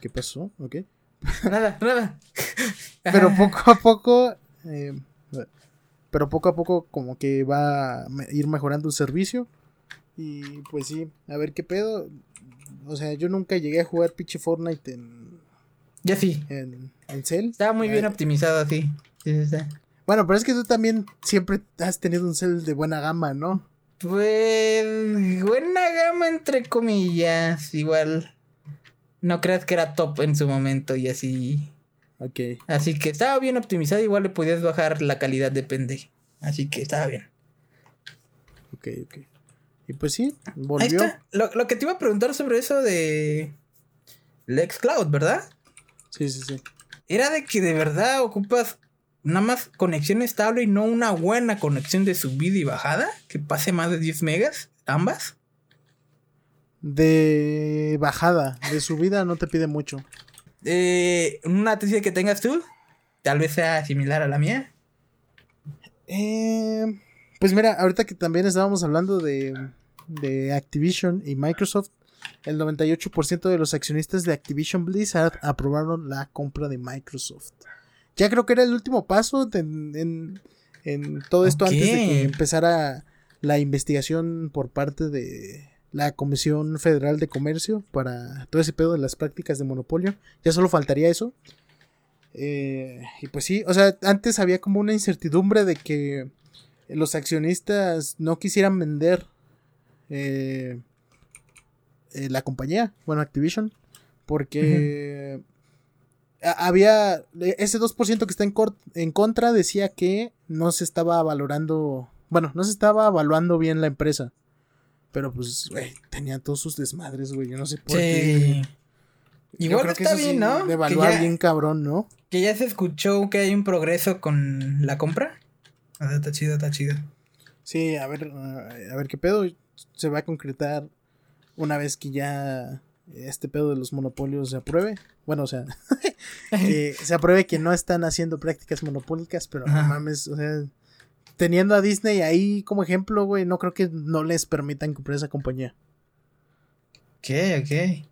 [SPEAKER 1] ¿Qué pasó? ¿Ok?
[SPEAKER 2] Nada, nada.
[SPEAKER 1] pero <laughs> poco a poco. Eh, pero poco a poco, como que va a ir mejorando el servicio. Y pues sí, a ver qué pedo. O sea, yo nunca llegué a jugar pinche Fortnite en
[SPEAKER 2] ya sí.
[SPEAKER 1] En, en Cell.
[SPEAKER 2] Estaba muy bien optimizado así.
[SPEAKER 1] Bueno, pero es que tú también siempre has tenido un Cell de buena gama, ¿no?
[SPEAKER 2] Pues buena gama entre comillas, igual. No creas que era top en su momento y así.
[SPEAKER 1] Ok.
[SPEAKER 2] Así que estaba bien optimizado, igual le podías bajar la calidad, depende. Así que estaba bien.
[SPEAKER 1] Ok, ok. Y pues sí, volvió.
[SPEAKER 2] Lo, lo que te iba a preguntar sobre eso de Lex Cloud, ¿verdad?
[SPEAKER 1] Sí, sí, sí.
[SPEAKER 2] Era de que de verdad ocupas nada más conexión estable y no una buena conexión de subida y bajada, que pase más de 10 megas, ambas.
[SPEAKER 1] De bajada, de subida no te pide mucho.
[SPEAKER 2] Eh, una noticia que tengas tú, tal vez sea similar a la mía.
[SPEAKER 1] Eh, pues mira, ahorita que también estábamos hablando de, de Activision y Microsoft, el 98% de los accionistas de Activision Blizzard aprobaron la compra de Microsoft. Ya creo que era el último paso en, todo esto antes de que empezara la investigación por parte de la Comisión Federal de Comercio para todo ese pedo de las prácticas de monopolio. Ya solo faltaría eso. Eh, y pues sí, o sea, antes había como una incertidumbre de que los accionistas no quisieran vender eh, eh, la compañía, bueno, Activision, porque había e, ese 2% que está en, en contra decía que no se estaba valorando, bueno, no se estaba evaluando bien la empresa. Pero pues, güey, tenía todos sus desmadres, güey, yo no sé por qué.
[SPEAKER 2] Igual está bien, ¿no?
[SPEAKER 1] De evaluar bien cabrón, ¿no?
[SPEAKER 2] Que ya se escuchó que hay un progreso con la compra. Ah, está chido, está chido.
[SPEAKER 1] Sí, a ver, a ver qué pedo se va a concretar una vez que ya este pedo de los monopolios se apruebe. Bueno, o sea, <laughs> que se apruebe que no están haciendo prácticas monopólicas, pero no mames, o sea, teniendo a Disney ahí como ejemplo, güey, no creo que no les permitan comprar esa compañía.
[SPEAKER 2] Ok, ok.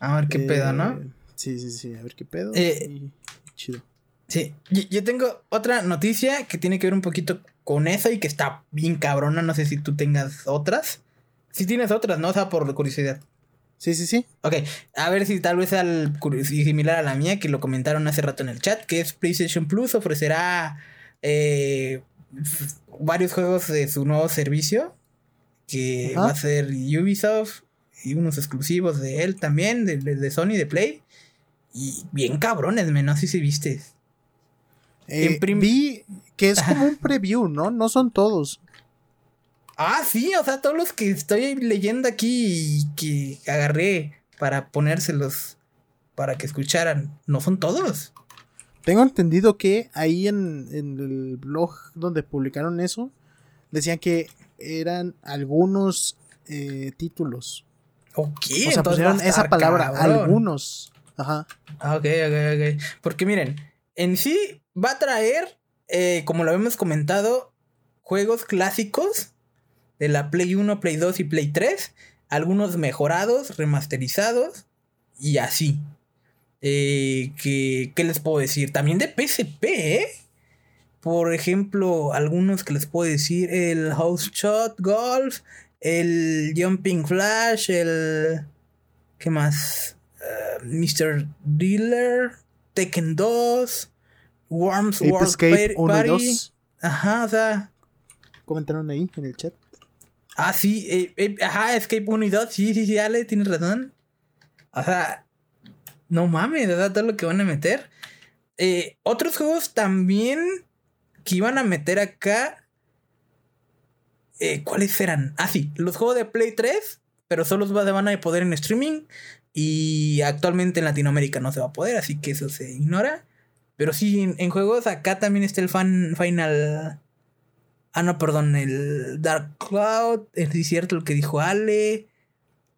[SPEAKER 2] A ver qué pedo, ¿no? Eh,
[SPEAKER 1] sí, sí, sí, a ver qué pedo.
[SPEAKER 2] Eh, chido. Sí, yo, tengo otra noticia que tiene que ver un poquito con eso y que está bien cabrona, no sé si tú tengas otras. Si tienes otras, ¿no? O sea, por curiosidad.
[SPEAKER 1] Sí, sí, sí.
[SPEAKER 2] Ok, a ver si tal vez sea similar a la mía, que lo comentaron hace rato en el chat, que es PlayStation Plus ofrecerá eh, varios juegos de su nuevo servicio, que va a ser Ubisoft y unos exclusivos de él también, de, de Sony, de Play. Y bien cabrones, menos si se viste.
[SPEAKER 1] Eh, vi que es como un <laughs> preview, ¿no? No son todos.
[SPEAKER 2] Ah, sí, o sea, todos los que estoy leyendo aquí y que agarré para ponérselos para que escucharan. No son todos.
[SPEAKER 1] Tengo entendido que ahí en, el blog donde publicaron eso, decían que eran algunos eh, títulos. Ok, o sea, pusieron esa palabra, algunos. Ajá.
[SPEAKER 2] Ah, ok, ok, ok. Porque miren, en sí va a traer, eh, como lo habíamos comentado, juegos clásicos de la Play 1, Play 2 y Play 3. Algunos mejorados, remasterizados y así. Eh, que, ¿Qué les puedo decir? También de PSP, ¿eh? Por ejemplo, algunos que les puedo decir, el House Shot Golf, el Jumping Flash, el... ¿Qué más? Uh, Mr. Dealer, Tekken 2, Worms World Escape Party. Ajá, o sea...
[SPEAKER 1] Comentaron ahí en el chat.
[SPEAKER 2] Ah, sí, eh, eh, ajá, Escape 1 y 2, sí, sí, sí, Ale, tienes razón. O sea, no mames, ¿verdad? Todo lo que van a meter. Eh, otros juegos también que iban a meter acá. Eh, ¿Cuáles eran? Ah, sí, los juegos de Play 3, pero solo se van a poder en streaming. Y actualmente en Latinoamérica no se va a poder, así que eso se ignora. Pero sí, en, juegos acá también está el fan Final. Ah, no, perdón, el Dark Cloud. Es cierto lo que dijo Ale.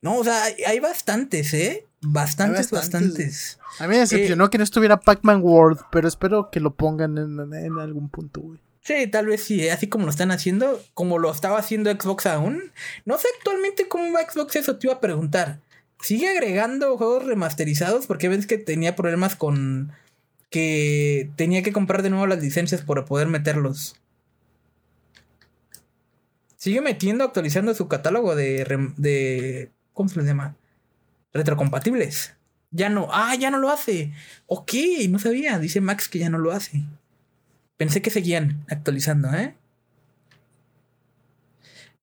[SPEAKER 2] No, o sea, hay bastantes, ¿eh? Bastantes, bastantes.
[SPEAKER 1] A mí me decepcionó eh, que no estuviera Pac-Man World, pero espero que lo pongan en, algún punto, güey.
[SPEAKER 2] Sí, tal vez sí, así como lo están haciendo, como lo estaba haciendo Xbox aún. No sé actualmente cómo va Xbox eso, te iba a preguntar. ¿Sigue agregando juegos remasterizados? Porque ves que tenía problemas con que tenía que comprar de nuevo las licencias para poder meterlos. Sigue metiendo, actualizando su catálogo de, de ¿cómo se les llama? Retrocompatibles. Ya no, ah, ya no lo hace. Ok, no sabía. Dice Max que ya no lo hace. Pensé que seguían actualizando, ¿eh?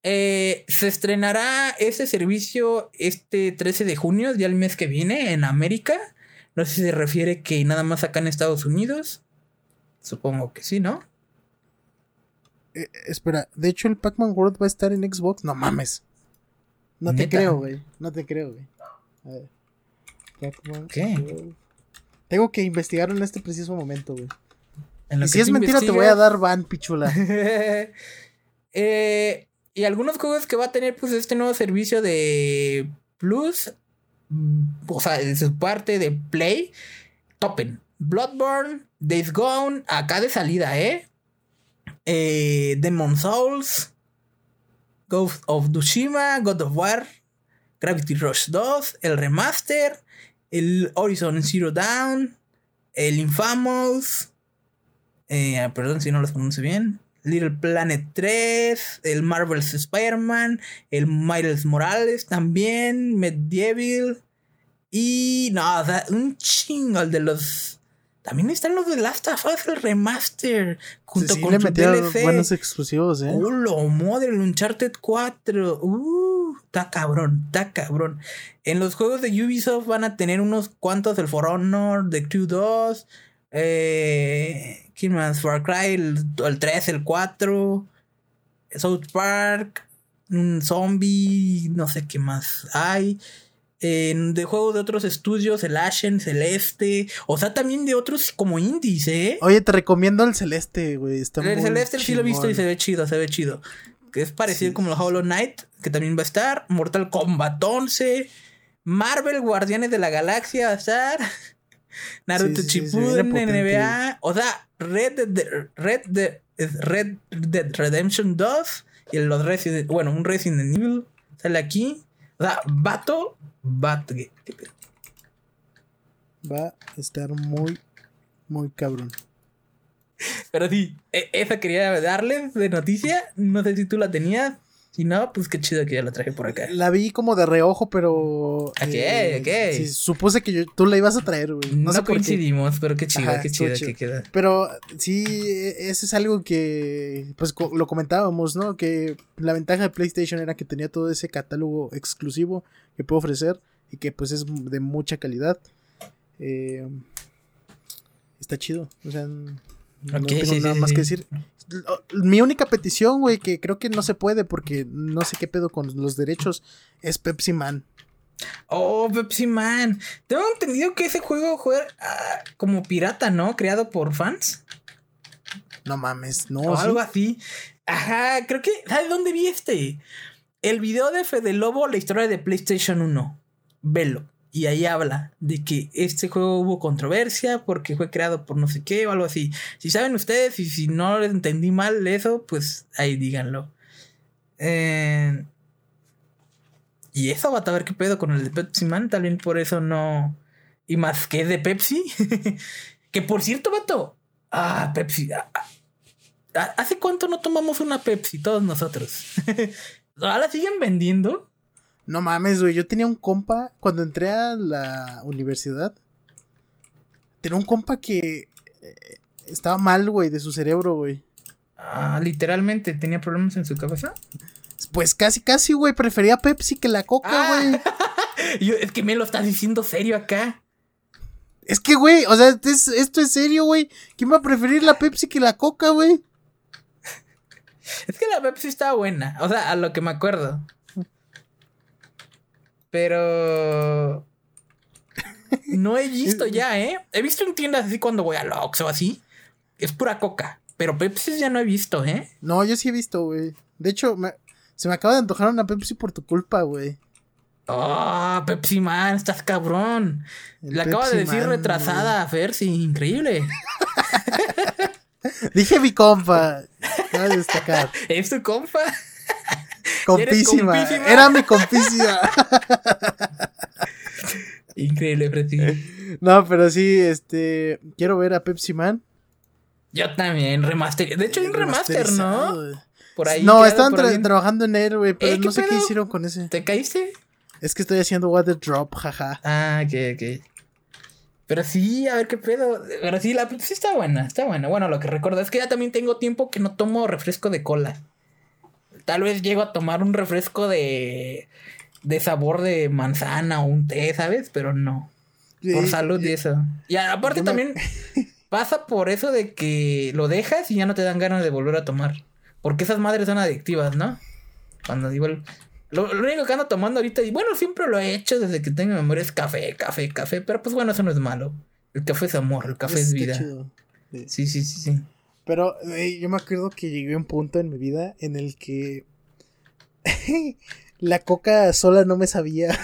[SPEAKER 2] eh se estrenará ese servicio este 13 de junio, ya el mes que viene, en América. No sé si se refiere que nada más acá en Estados Unidos. Supongo que sí, ¿no?
[SPEAKER 1] Eh, espera, de hecho el Pac-Man World va a estar en Xbox. No mames. No te creo, güey. No te creo, güey. A ver. ¿Qué? Tengo que investigar en este preciso momento, güey. Y si es mentira, te voy a dar van, pichula. <laughs>
[SPEAKER 2] eh, y algunos juegos que va a tener, pues, este nuevo servicio de Plus. O sea, de su parte de Play. Topen. Bloodborne, Days Gone, acá de salida, ¿eh? eh Demon Souls, Ghost of Tsushima, God of War, Gravity Rush 2, el remaster, el Horizon Zero Dawn, el Infamous, eh, perdón si no los pronuncio bien, Little Planet 3, el Marvel's Spider-Man, el Miles Morales también, Medieval y no, un chingo de los también están los de Last of Us, el remaster. Junto con le
[SPEAKER 1] buenos exclusivos, eh.
[SPEAKER 2] Uh, lo madre, el Uncharted 4. Uh, está cabrón, está cabrón. En los juegos de Ubisoft van a tener unos cuantos: el For Honor, The Crew 2. Eh, ¿Quién más? Far Cry, el, el 3, el 4. South Park. Un zombie. No sé qué más hay de juegos de otros estudios, el Ashen, Celeste, o sea, también de otros como indies, ¿eh?
[SPEAKER 1] Oye, te recomiendo el Celeste, güey.
[SPEAKER 2] el Celeste sí lo he visto y se ve chido, se ve chido. Que es parecido como el Hollow Knight, que también va a estar. Mortal Kombat 11. Marvel Guardianes de la Galaxia va a estar. <laughs> Naruto sí, NBA. O sea, Red Dead, Red, Dead, Red Dead Redemption 2. Y los Resident, bueno, un Resident Evil sale aquí. O sea, vato Va
[SPEAKER 1] a estar muy, muy cabrón.
[SPEAKER 2] Pero sí, e, esa quería darles de noticia. No sé si tú la tenías. Si no, pues qué chido que ya la traje por acá.
[SPEAKER 1] La vi como de reojo, pero.
[SPEAKER 2] ¿A qué? ¿A qué?
[SPEAKER 1] supuse que tú la ibas a traer, güey.
[SPEAKER 2] No, coincidimos, pero qué chido, qué chido, que queda.
[SPEAKER 1] Pero sí, eso es algo que. Pues lo comentábamos, ¿no? Que la ventaja de PlayStation era que tenía todo ese catálogo exclusivo que puede ofrecer y que pues es de mucha calidad. Eh, está chido. O sea, no tengo nada más que decir. Mi única petición, güey, que creo que no se puede porque no sé qué pedo con los derechos, es Pepsi Man.
[SPEAKER 2] Oh, Pepsi Man. Tengo entendido que ese juego juega ah, como pirata, ¿no? Creado por fans.
[SPEAKER 1] No mames, no.
[SPEAKER 2] O algo así. Ajá, creo que. ¿Sabes dónde vi este? El video de Fede Lobo, la historia de PlayStation 1. Velo. Y ahí habla de que este juego hubo controversia porque fue creado por no sé qué o algo así. Si saben ustedes y si no les entendí mal eso, pues ahí díganlo. Eh, y eso va a ver qué pedo con el de Pepsi Man. También por eso no. Y más que de Pepsi. <laughs> que por cierto, vato. Ah, Pepsi. Ah, ah, ¿Hace cuánto no tomamos una Pepsi todos nosotros? <laughs> ¿Ahora siguen vendiendo?
[SPEAKER 1] No mames, güey. Yo tenía un compa cuando entré a la universidad. Tenía un compa que eh, estaba mal, güey, de su cerebro, güey.
[SPEAKER 2] Ah, literalmente tenía problemas en su cabeza.
[SPEAKER 1] Pues casi, casi, güey. Prefería Pepsi que la Coca, ah.
[SPEAKER 2] güey. <laughs> es que me lo estás diciendo serio acá.
[SPEAKER 1] Es que, güey, o sea, esto es serio, güey. ¿Quién va a preferir la Pepsi que la Coca, güey? <laughs>
[SPEAKER 2] Es que la Pepsi está buena. O sea, a lo que me acuerdo. Pero. No he visto <laughs> ya, ¿eh? He visto en tiendas así cuando voy a Lox o así. Es pura coca. Pero Pepsi ya no he visto, ¿eh?
[SPEAKER 1] No, yo sí he visto, güey. De hecho, me, se me acaba de antojar una Pepsi por tu culpa, güey.
[SPEAKER 2] Oh, Pepsi Man, estás cabrón. Le acaba de decir retrasada a Fersi, increíble. <laughs>
[SPEAKER 1] Dije mi compa. Cabe destacar. <laughs>
[SPEAKER 2] ¿Es tu compa?
[SPEAKER 1] Compísima. Era mi compísima. <laughs>
[SPEAKER 2] Increíble, Fersi.
[SPEAKER 1] No, pero sí, este. Quiero ver a Pepsi Man.
[SPEAKER 2] Yo también, remaster. De hecho, hay un remaster, ¿no?
[SPEAKER 1] No, estaban trabajando en él, güey, pero no sé qué hicieron con ese.
[SPEAKER 2] ¿Te caíste?
[SPEAKER 1] Es que estoy haciendo water drop, jaja.
[SPEAKER 2] Ah, ok, ok. Pero sí, a ver qué pedo. Pero sí, la sí está buena, está buena. Bueno, lo que recuerdo es que ya también tengo tiempo que no tomo refresco de cola. Tal vez llego a tomar un refresco de. de sabor de manzana o un té, ¿sabes? Pero no. Por salud y eso. Y aparte también <laughs> pasa por eso de que lo dejas y ya no te dan ganas de volver a tomar. Porque esas madres son adictivas, ¿no? Cuando digo... Lo, único que ando tomando ahorita, y bueno, siempre lo he hecho desde que tengo memoria, es café, café, café. Pero pues bueno, eso no es malo. El café es amor, el café es, vida. Sí. sí, sí, sí,
[SPEAKER 1] Pero yo me acuerdo que llegué a un punto en mi vida en el que <laughs> la coca sola no me sabía.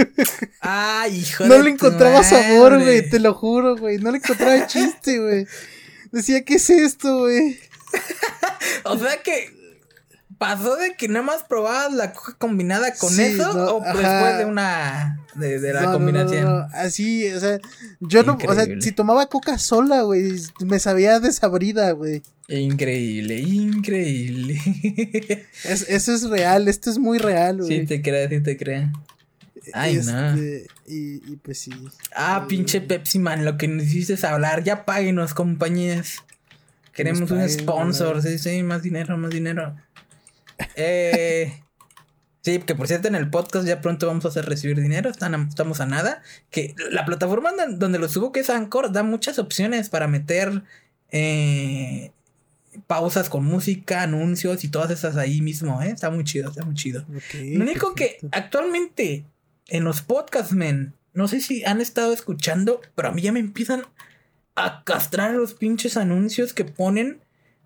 [SPEAKER 1] <laughs>
[SPEAKER 2] Ay, hijo
[SPEAKER 1] No le encontraba sabor, güey, te lo juro, güey. No le encontraba chiste, güey. Decía, ¿qué es esto, güey? <laughs>
[SPEAKER 2] o sea que pasó de que nada más probabas la coca combinada con eso o después de una de, la combinación.
[SPEAKER 1] así, o sea, yo no, o sea, si tomaba coca sola, güey, me sabía desabrida, güey.
[SPEAKER 2] Increíble, increíble. <laughs>
[SPEAKER 1] eso es real, esto es muy real, güey.
[SPEAKER 2] Sí te creo, sí te creo. Ay, no.
[SPEAKER 1] Este, y, y, pues sí.
[SPEAKER 2] Ah, pinche Pepsi Man, lo que necesites hablar, ya páguenos, compañías. Queremos un sponsor, sí, sí, más dinero, más dinero. Eh, <laughs> sí, que por cierto en el podcast ya pronto vamos a hacer recibir dinero, estamos a nada. Que la plataforma donde lo subo, que es Anchor, da muchas opciones para meter eh, pausas con música, anuncios y todas esas ahí mismo, ¿eh? Está muy chido, está muy chido. lo único que actualmente en los podcasts, men, no sé si han estado escuchando, pero a mí ya me empiezan a castrar los pinches anuncios que ponen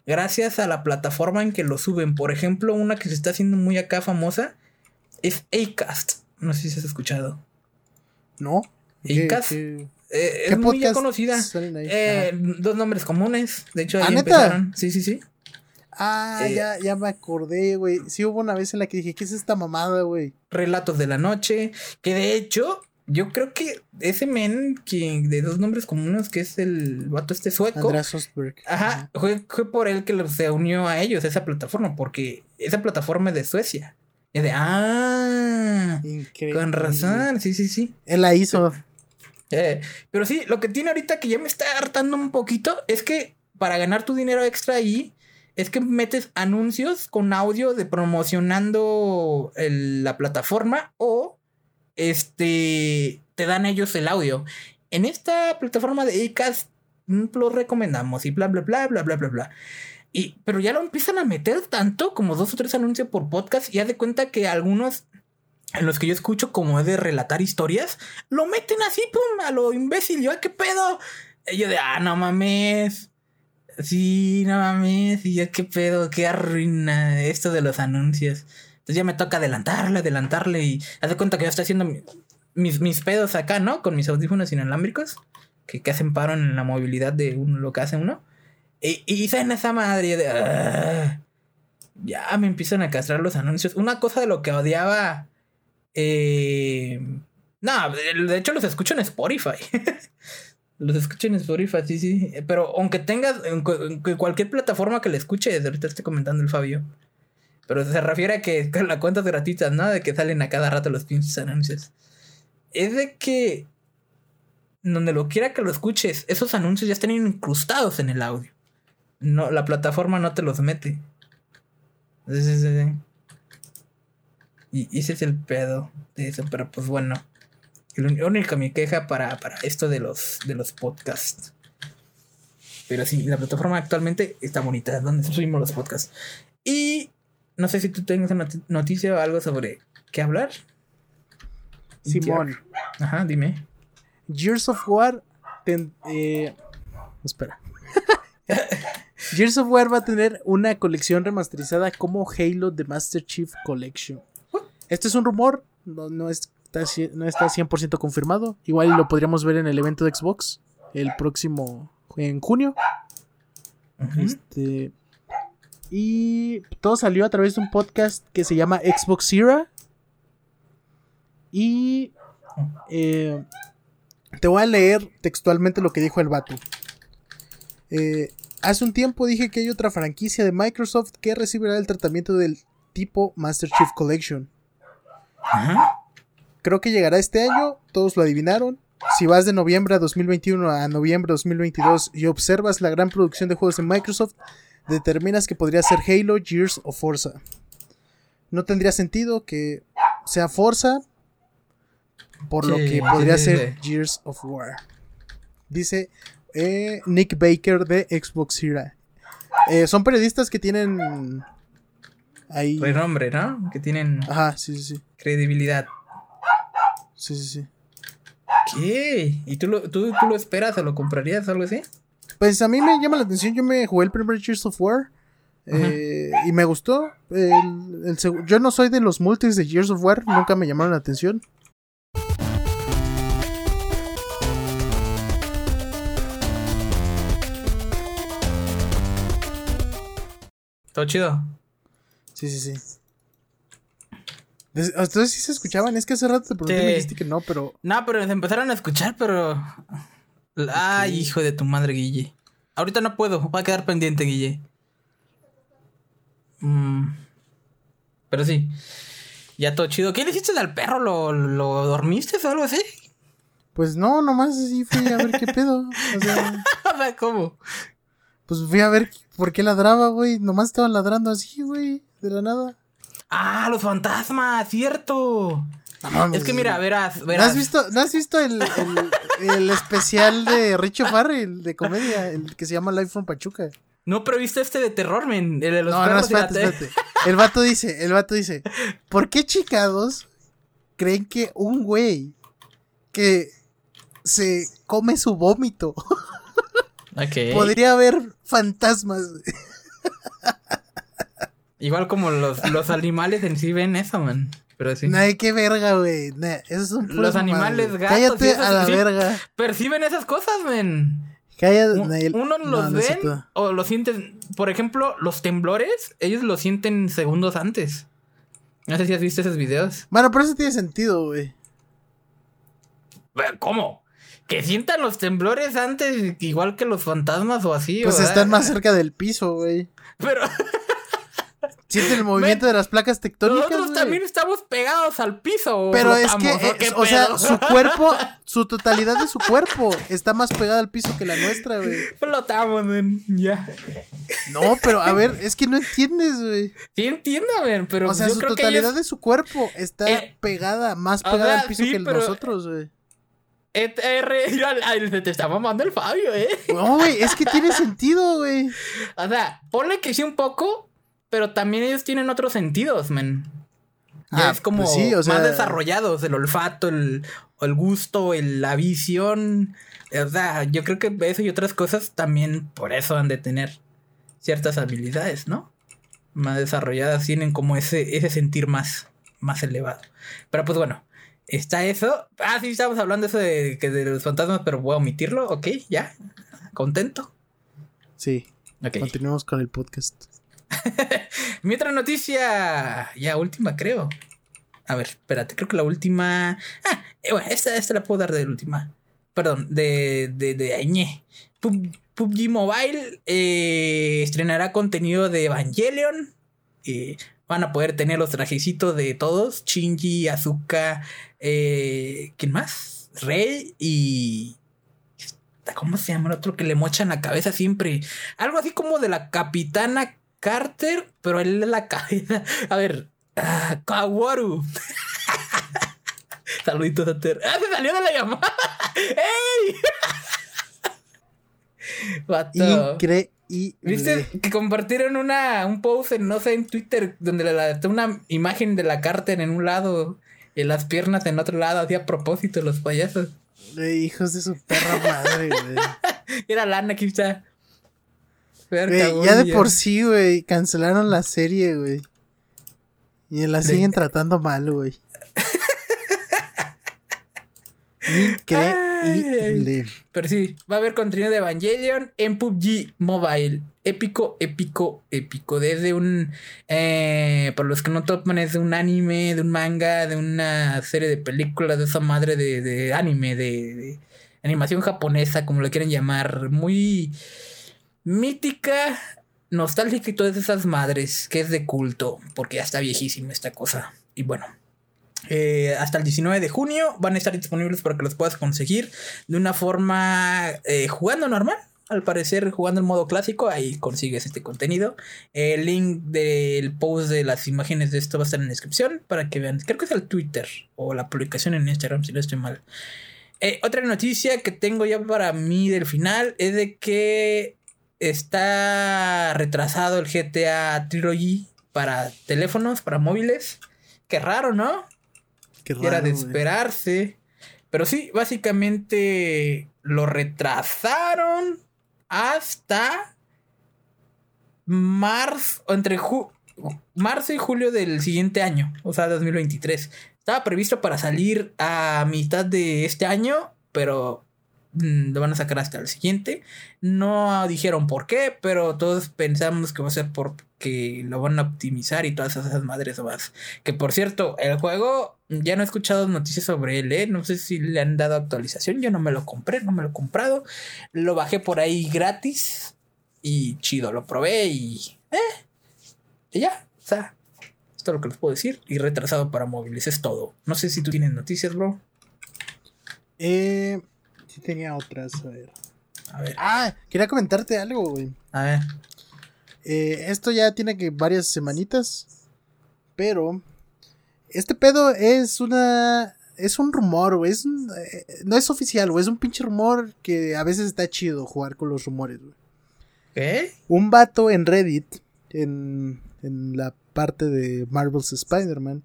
[SPEAKER 2] gracias a la plataforma en que lo suben. Por ejemplo, una que se está haciendo muy acá famosa es Acast. No sé si has escuchado.
[SPEAKER 1] ¿No?
[SPEAKER 2] Acast. Eh, es muy conocida. Eh, dos nombres comunes. De hecho, ahí empezaron. Sí, sí, sí.
[SPEAKER 1] Ah, eh, ya, ya me acordé, güey. Sí hubo una vez en la que dije, ¿qué es esta mamada, güey?
[SPEAKER 2] Relatos de la noche. Que de hecho, yo creo que ese men que de dos nombres comunes, que es el vato este sueco.
[SPEAKER 1] Osberg.
[SPEAKER 2] Ajá, fue, por él que se unió a ellos, esa plataforma, porque esa plataforma es de Suecia. Es de, ah, Increíble. con razón, sí, sí, sí.
[SPEAKER 1] Él la hizo.
[SPEAKER 2] Eh, pero sí, lo que tiene ahorita que ya me está hartando un poquito es que para ganar tu dinero extra ahí, es que metes anuncios con audio de promocionando la plataforma o este, te dan ellos el audio. En esta plataforma de Acast mm, lo recomendamos y bla, bla, bla, bla, bla, bla, bla. Y, pero ya lo empiezan a meter tanto como dos o tres anuncios por podcast y haz de cuenta que algunos en los que yo escucho como es de relatar historias, lo meten así, pum, a lo imbécil. Yo, ¿qué pedo? Y yo de, ah, no mames. Sí, no mames. Y yo, ¿qué pedo? ¿Qué arruina esto de los anuncios? Entonces ya me toca adelantarle, adelantarle y haz de cuenta que yo estoy haciendo mis, mis pedos acá, ¿no? Con mis audífonos inalámbricos que, que hacen paro en la movilidad de uno, lo que hace uno. Y, y en esa madre de... Ah, ya me empiezan a castrar los anuncios. Una cosa de lo que odiaba... Eh, no, de hecho los escucho en Spotify. <laughs> los escucho en Spotify, sí, sí. Pero aunque tengas en, cualquier plataforma que le escuche, ahorita estoy comentando el Fabio. Pero se refiere a que con la cuenta gratuitas, ¿no? De que salen a cada rato los pinches anuncios. Es de que donde lo quiera que lo escuches, esos anuncios ya están incrustados en el audio. No, la plataforma no te los mete. Y ese es el pedo de eso, pero pues bueno. La única mi queja para, para esto de los, de los podcasts. Pero sí, la plataforma actualmente está bonita, donde subimos los podcasts. Y no sé si tú tengas una noticia o algo sobre qué hablar.
[SPEAKER 1] Simón.
[SPEAKER 2] Ajá, dime.
[SPEAKER 1] Gears of War. Eh, espera. <laughs> Gears of War va a tener una colección remasterizada como Halo The Master Chief Collection. Este es un rumor, no, está, no está 100% confirmado. Igual lo podríamos ver en el evento de Xbox el próximo en junio. Este y todo salió a través de un podcast que se llama Xbox Era. Y eh, te voy a leer textualmente lo que dijo el vato. Eh, hace un tiempo dije que hay otra franquicia de Microsoft que recibirá el tratamiento del tipo Master Chief Collection. Creo que llegará este año, todos lo adivinaron. Si vas de noviembre a 2021 a noviembre de 2022 y observas la gran producción de juegos de Microsoft, determinas que podría ser Halo, Gears o Forza. No tendría sentido que sea Forza, por lo que podría ser Gears of War. Dice eh, Nick Baker de Xbox Era. Eh, son periodistas que tienen
[SPEAKER 2] ahí. Renombre, ¿no? Que tienen.
[SPEAKER 1] Ajá, sí, sí, sí.
[SPEAKER 2] Credibilidad.
[SPEAKER 1] Sí, sí, sí.
[SPEAKER 2] ¿Qué? ¿Y tú lo, tú, lo esperas o lo comprarías o algo así?
[SPEAKER 1] Pues a mí me llama la atención. Yo me jugué el primer Gears of War. Eh, y me gustó. yo no soy de los multis de Gears of War. Nunca me llamaron la atención.
[SPEAKER 2] ¿Todo chido?
[SPEAKER 1] Sí, sí, sí. Entonces sí se escuchaban, es que hace rato te pregunté me dijiste que no, pero.
[SPEAKER 2] No, pero se empezaron a escuchar, pero. Ay, hijo de tu madre, Guille. Ahorita no puedo, va a quedar pendiente, Guille. Mm. Pero sí. Ya todo chido. ¿Qué le hiciste al perro? ¿Lo, lo dormiste o algo así?
[SPEAKER 1] Pues no, nomás así fui a ver qué pedo. O sea. <laughs>
[SPEAKER 2] ¿Cómo?
[SPEAKER 1] Pues fui a ver por qué ladraba, güey. Nomás estaban ladrando así, güey. De la nada.
[SPEAKER 2] Ah, los fantasmas, cierto. es que mira, verás, verás.
[SPEAKER 1] ¿No has visto, ¿no has visto el, el, especial de Richo Farrell de comedia, el que se llama Life from Pachuca?
[SPEAKER 2] No, pero viste este de terror, men, el de los no, perros no, espérate, espérate.
[SPEAKER 1] El vato dice, el vato dice, ¿por qué chicados creen que un güey que se come su vómito Podría haber fantasmas.
[SPEAKER 2] Igual como los, los animales en sí ven eso, man. Pero sí.
[SPEAKER 1] Nah, qué verga, güey.
[SPEAKER 2] los animales gatos.
[SPEAKER 1] Cállate a la verga.
[SPEAKER 2] Perciben esas cosas, man.
[SPEAKER 1] Cállate.
[SPEAKER 2] Uno los ven o lo sienten. Por ejemplo, los temblores, ellos lo sienten segundos antes. No sé si has visto esos videos.
[SPEAKER 1] Bueno, pero eso tiene sentido, güey.
[SPEAKER 2] ¿Cómo? Que sientan los temblores antes, igual que los fantasmas o así.
[SPEAKER 1] Pues están más <laughs> cerca del piso, güey.
[SPEAKER 2] Pero.
[SPEAKER 1] Sienten el <laughs> movimiento de las placas tectónicas.
[SPEAKER 2] Nosotros también estamos pegados al piso.
[SPEAKER 1] Pero es que, o sea, su cuerpo, <laughs> su totalidad de su cuerpo está más pegada al piso que la nuestra, güey.
[SPEAKER 2] Flotamos, men. Ya.
[SPEAKER 1] No, pero a ver, es que no entiendes, güey.
[SPEAKER 2] Sí entiendo, ver, pero.
[SPEAKER 1] O sea, su totalidad de su cuerpo está eh, pegada, más pegada al piso que nosotros, güey.
[SPEAKER 2] ETR, <laughs> te está mamando el Fabio, ¿eh?
[SPEAKER 1] No, güey, es que tiene sentido, güey.
[SPEAKER 2] O sea, ponle que sí un poco, pero también ellos tienen otros sentidos, men. Ya ah, es como pues más desarrollados, el olfato, el, el gusto, la visión. O sea, yo creo que eso y otras cosas también por eso han de tener ciertas habilidades, ¿no? Más desarrolladas, tienen como ese, ese sentir más, más elevado. Pero pues bueno, está eso. Ah, sí, estamos hablando eso de, que de los fantasmas, pero voy a omitirlo. Ok, ya. Contento.
[SPEAKER 1] Sí. Continuemos con el podcast. <laughs>
[SPEAKER 2] Mi otra noticia, ya última creo. A ver, espérate, creo que la última... Ah, eh, bueno, esta, esta la puedo dar de la última. Perdón, de, de, de Añe. PUBG Mobile eh, estrenará contenido de Evangelion. Eh, van a poder tener los trajecitos de todos. Shinji, Azuka, eh, ¿quién más? Rey y... ¿Cómo se llama el otro que le mochan la cabeza siempre? Algo así como de la capitana Carter, pero él la cabeza. A ver, ah, Kawaru. <laughs> Saluditos a Ter. ¡Ah, se salió de la llamada! <laughs> ¡Ey! <laughs> Increíble. ¿Viste que compartieron una, un post en, no sé, en Twitter, donde le una imagen de la Carter en un lado y las piernas en otro lado, hacía a propósito los payasos.
[SPEAKER 1] hijos de su perra madre, güey. <laughs>
[SPEAKER 2] Era lana, quizá
[SPEAKER 1] ya de por sí, güey, cancelaron la serie, güey. Y la siguen tratando mal, güey.
[SPEAKER 2] Increíble. Pero sí, va a haber contenido de Evangelion en PUBG Mobile. Épico, épico, épico. Desde un. Eh, por los que no topan, es de un anime, de un manga, de una serie de películas, de esa madre de, anime, de, animación japonesa, como lo quieren llamar. Muy mítica, nostálgica y todas esas madres, que es de culto, porque ya está viejísima esta cosa. Y bueno, eh, hasta el 19 de junio van a estar disponibles para que los puedas conseguir de una forma eh, jugando normal. Al parecer, jugando en modo clásico, ahí consigues este contenido. El link del post de las imágenes de esto va a estar en la descripción para que vean. Creo que es el Twitter o la publicación en Instagram, si no estoy mal. Eh, otra noticia que tengo ya para mí del final es de que está retrasado el GTA Trilogy para teléfonos, para móviles. Qué raro, ¿no? Qué raro. Era de esperarse. Pero sí, básicamente lo retrasaron hasta marzo, entre marzo y julio del siguiente año, o sea, 2023. Estaba previsto para salir a mitad de este año, pero lo van a sacar hasta el siguiente. No dijeron por qué, pero todos pensamos que va a ser porque lo van a optimizar y todas esas madres más. Que por cierto, el juego ya no he escuchado noticias sobre él, ¿eh? No sé si le han dado actualización. Yo no me lo compré, no me lo he comprado. Lo bajé por ahí gratis y chido, lo probé y. ¿Eh? Y ya, o sea, esto es lo que les puedo decir. Y retrasado para móviles, es todo. No sé si tú tienes noticias, bro.
[SPEAKER 1] Eh, Sí tenía otras, a ver. A ver. Ah, quería comentarte algo, güey.
[SPEAKER 2] A ver.
[SPEAKER 1] Eh, esto ya tiene que varias semanitas. Pero. Este pedo es una. Es un rumor, güey. Es eh, no es oficial, güey. Es un pinche rumor que a veces está chido jugar con los rumores, güey.
[SPEAKER 2] ¿Qué?
[SPEAKER 1] Un vato en Reddit, en, en la parte de Marvel's Spider-Man,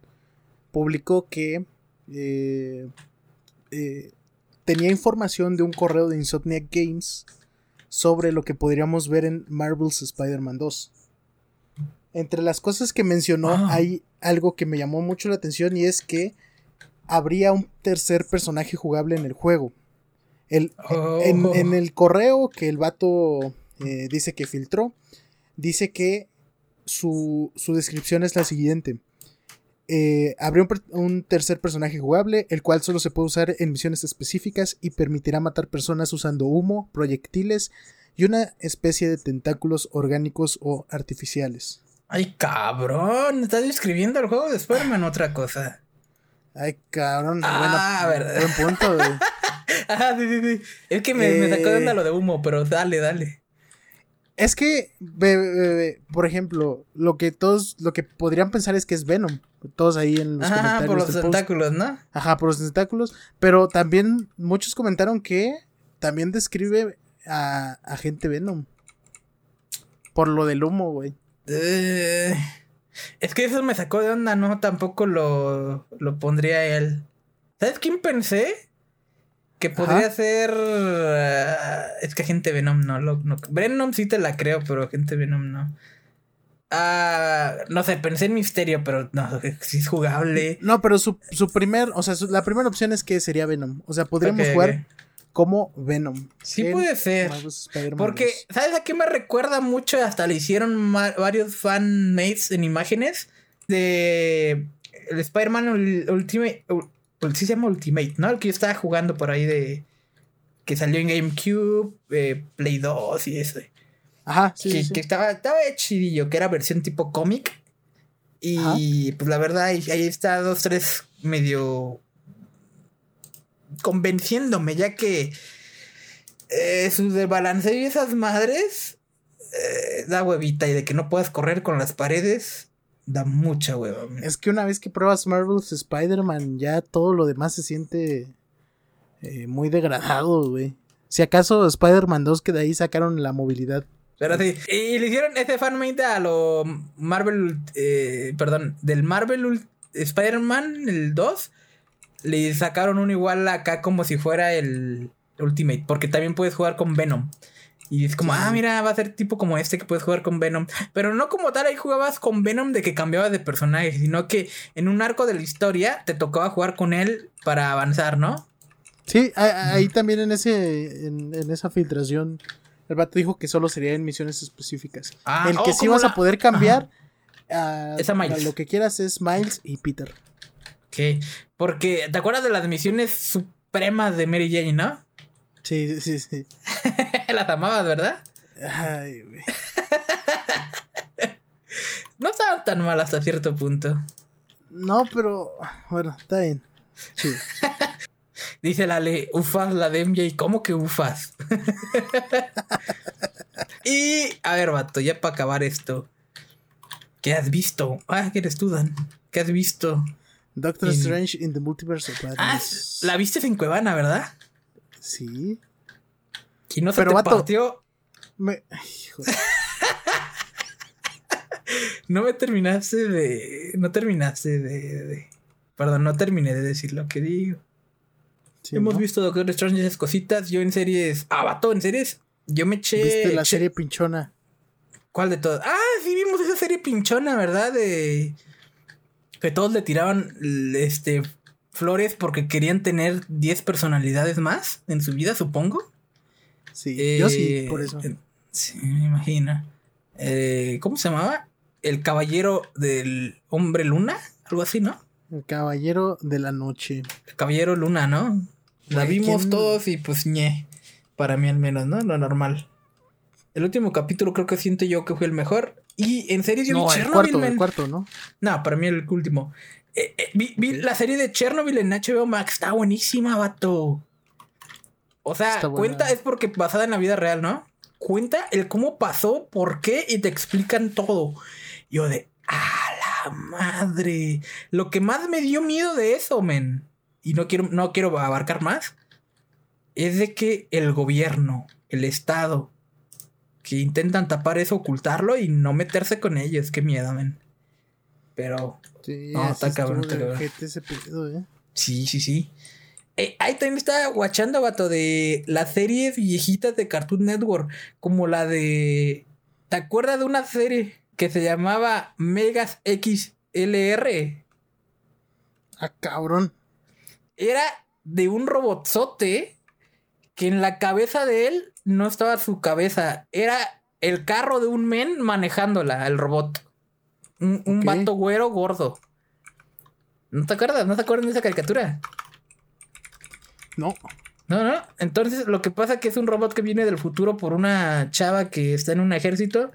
[SPEAKER 1] publicó que eh, eh, tenía información de un correo de Insomniac Games sobre lo que podríamos ver en Marvel's Spider-Man 2. Entre las cosas que mencionó ah. hay algo que me llamó mucho la atención y es que habría un tercer personaje jugable en el juego. El, en, oh. el correo que el vato eh, dice que filtró, dice que su, su descripción es la siguiente. Eh, habría un, tercer personaje jugable, el cual solo se puede usar en misiones específicas y permitirá matar personas usando humo, proyectiles y una especie de tentáculos orgánicos o artificiales.
[SPEAKER 2] Ay, cabrón, estás describiendo el juego de Spider-Man otra cosa.
[SPEAKER 1] Ay, cabrón, ah, a ver. buen punto, <laughs>
[SPEAKER 2] ah, sí, sí, sí. Es que me, me sacó de onda eh, lo de humo, pero dale, dale.
[SPEAKER 1] Es que, por ejemplo, lo que todos, lo que podrían pensar es que es Venom. Todos ahí en
[SPEAKER 2] los Ajá, por los tentáculos, ¿no?
[SPEAKER 1] Ajá, por los tentáculos. Pero también muchos comentaron que también describe a, a gente Venom. Por lo del humo, güey.
[SPEAKER 2] Eh, Es que eso me sacó de onda, no, tampoco lo, lo pondría él. ¿Sabes quién pensé? Que podría ser. Ah, es que Agente Venom no, lo, no. Venom sí te la creo, pero Agente Venom no. Ah, no sé, pensé en Misterio, pero no, si es jugable.
[SPEAKER 1] No, pero su, su primer, o sea, la primera opción es que sería Venom. O sea, podríamos jugar como Venom.
[SPEAKER 2] Sí puede ser. Porque, ¿sabes a qué me recuerda mucho? Hasta le hicieron varios fanmates en imágenes de el Spider-Man Ultimate. Sí se llama Ultimate, ¿no? El que yo estaba jugando por ahí de. Que salió en GameCube, eh, Play 2 y ese. Ajá, sí. Que, que estaba, estaba chidillo, que era versión tipo cómic. Y pues la verdad, ahí, ahí está dos, tres medio convenciéndome, ya que eh, su desbalanceo y esas madres eh, da huevita y de que no puedas correr con las paredes da mucha hueva.
[SPEAKER 1] Es que una vez que pruebas Marvel's Spider-Man ya todo lo demás se siente eh, muy degradado, güey. Si acaso Spider-Man 2 que de ahí sacaron la movilidad.
[SPEAKER 2] Pero sí, y le hicieron ese fanmate a lo Marvel, eh, perdón, del Marvel Spider-Man, el 2, le sacaron uno igual acá como si fuera el Ultimate, porque también puedes jugar con Venom. Y es como, ah, mira, va a ser tipo como este que puedes jugar con Venom. Pero no como tal, ahí jugabas con Venom de que cambiabas de personaje, sino que en un arco de la historia te tocaba jugar con él para avanzar, ¿no?
[SPEAKER 1] Sí, ahí también en ese en, esa filtración el vato dijo que solo sería en misiones específicas. Ah, el que oh, sí vas a poder cambiar a, lo que quieras es Miles y Peter.
[SPEAKER 2] Ok, porque ¿te acuerdas de las misiones supremas de Mary Jane, no?
[SPEAKER 1] Sí, sí, sí. <laughs>
[SPEAKER 2] las amabas, ¿verdad? Ay, güey. <laughs> no estaban tan mal hasta cierto punto.
[SPEAKER 1] No, pero bueno, está bien. Sí. <laughs>
[SPEAKER 2] Dice la ley, ufas la de MJ, ¿cómo que ufas? y a ver, vato, ya para acabar esto. ¿Qué has visto? Ah, que eres tú, Dan. ¿Qué has visto?
[SPEAKER 1] Doctor Strange in the Multiverse of
[SPEAKER 2] Ah, la viste en Cuevana, ¿verdad?
[SPEAKER 1] Sí.
[SPEAKER 2] Y no se Pero, te partió. Me... <laughs> no me terminaste de. No terminaste de, Perdón, no terminé de decir lo que digo. Hemos visto Doctor Strange esas cositas. Yo en series. Ah, vato, en series. Yo me eché.
[SPEAKER 1] ¿Viste la serie pinchona?
[SPEAKER 2] ¿Cuál de todas? Ah, sí, vimos esa serie pinchona, ¿verdad? De que todos le tiraban este, flores porque querían tener 10 personalidades más en su vida, supongo.
[SPEAKER 1] Sí, yo sí, eh, por eso.
[SPEAKER 2] sí, me imagino. Eh, ¿Cómo se llamaba? El caballero del hombre luna, algo así, ¿no?
[SPEAKER 1] El caballero de la noche.
[SPEAKER 2] El caballero luna, ¿no? La vimos todos y pues ñe. Para mí al menos, ¿no? Lo normal. El último capítulo creo que siento yo que fue el mejor. Y en serio, yo
[SPEAKER 1] vi Chernobyl. El cuarto, el cuarto, ¿no?
[SPEAKER 2] No, para mí el último. Eh, eh, vi, la serie de Chernobyl en HBO Max. Está buenísima, vato. O sea, cuenta, es porque basada en la vida real, ¿no? Cuenta el cómo pasó, por qué y te explican todo. Yo de, ¡a la madre! Lo que más me dio miedo de eso, men, y no quiero, no quiero abarcar más, es de que el gobierno, el Estado, que intentan tapar eso, ocultarlo y no meterse con ellos. Qué miedo, men. Pero. Sí, no, está cabrón. ¿eh? Sí, sí, sí. Eh, ahí también estaba guachando, vato, de las series viejitas de Cartoon Network. Como la de. ¿Te acuerdas de una serie que se llamaba Megas XLR?
[SPEAKER 1] Ah, cabrón.
[SPEAKER 2] Era de un robotzote que en la cabeza de él no estaba su cabeza, era el carro de un men manejándola, el robot. Un, un vato güero gordo. ¿No te acuerdas? ¿No te acuerdas de esa caricatura?
[SPEAKER 1] No.
[SPEAKER 2] No, no. Entonces, lo que pasa es que es un robot que viene del futuro por una chava que está en un ejército.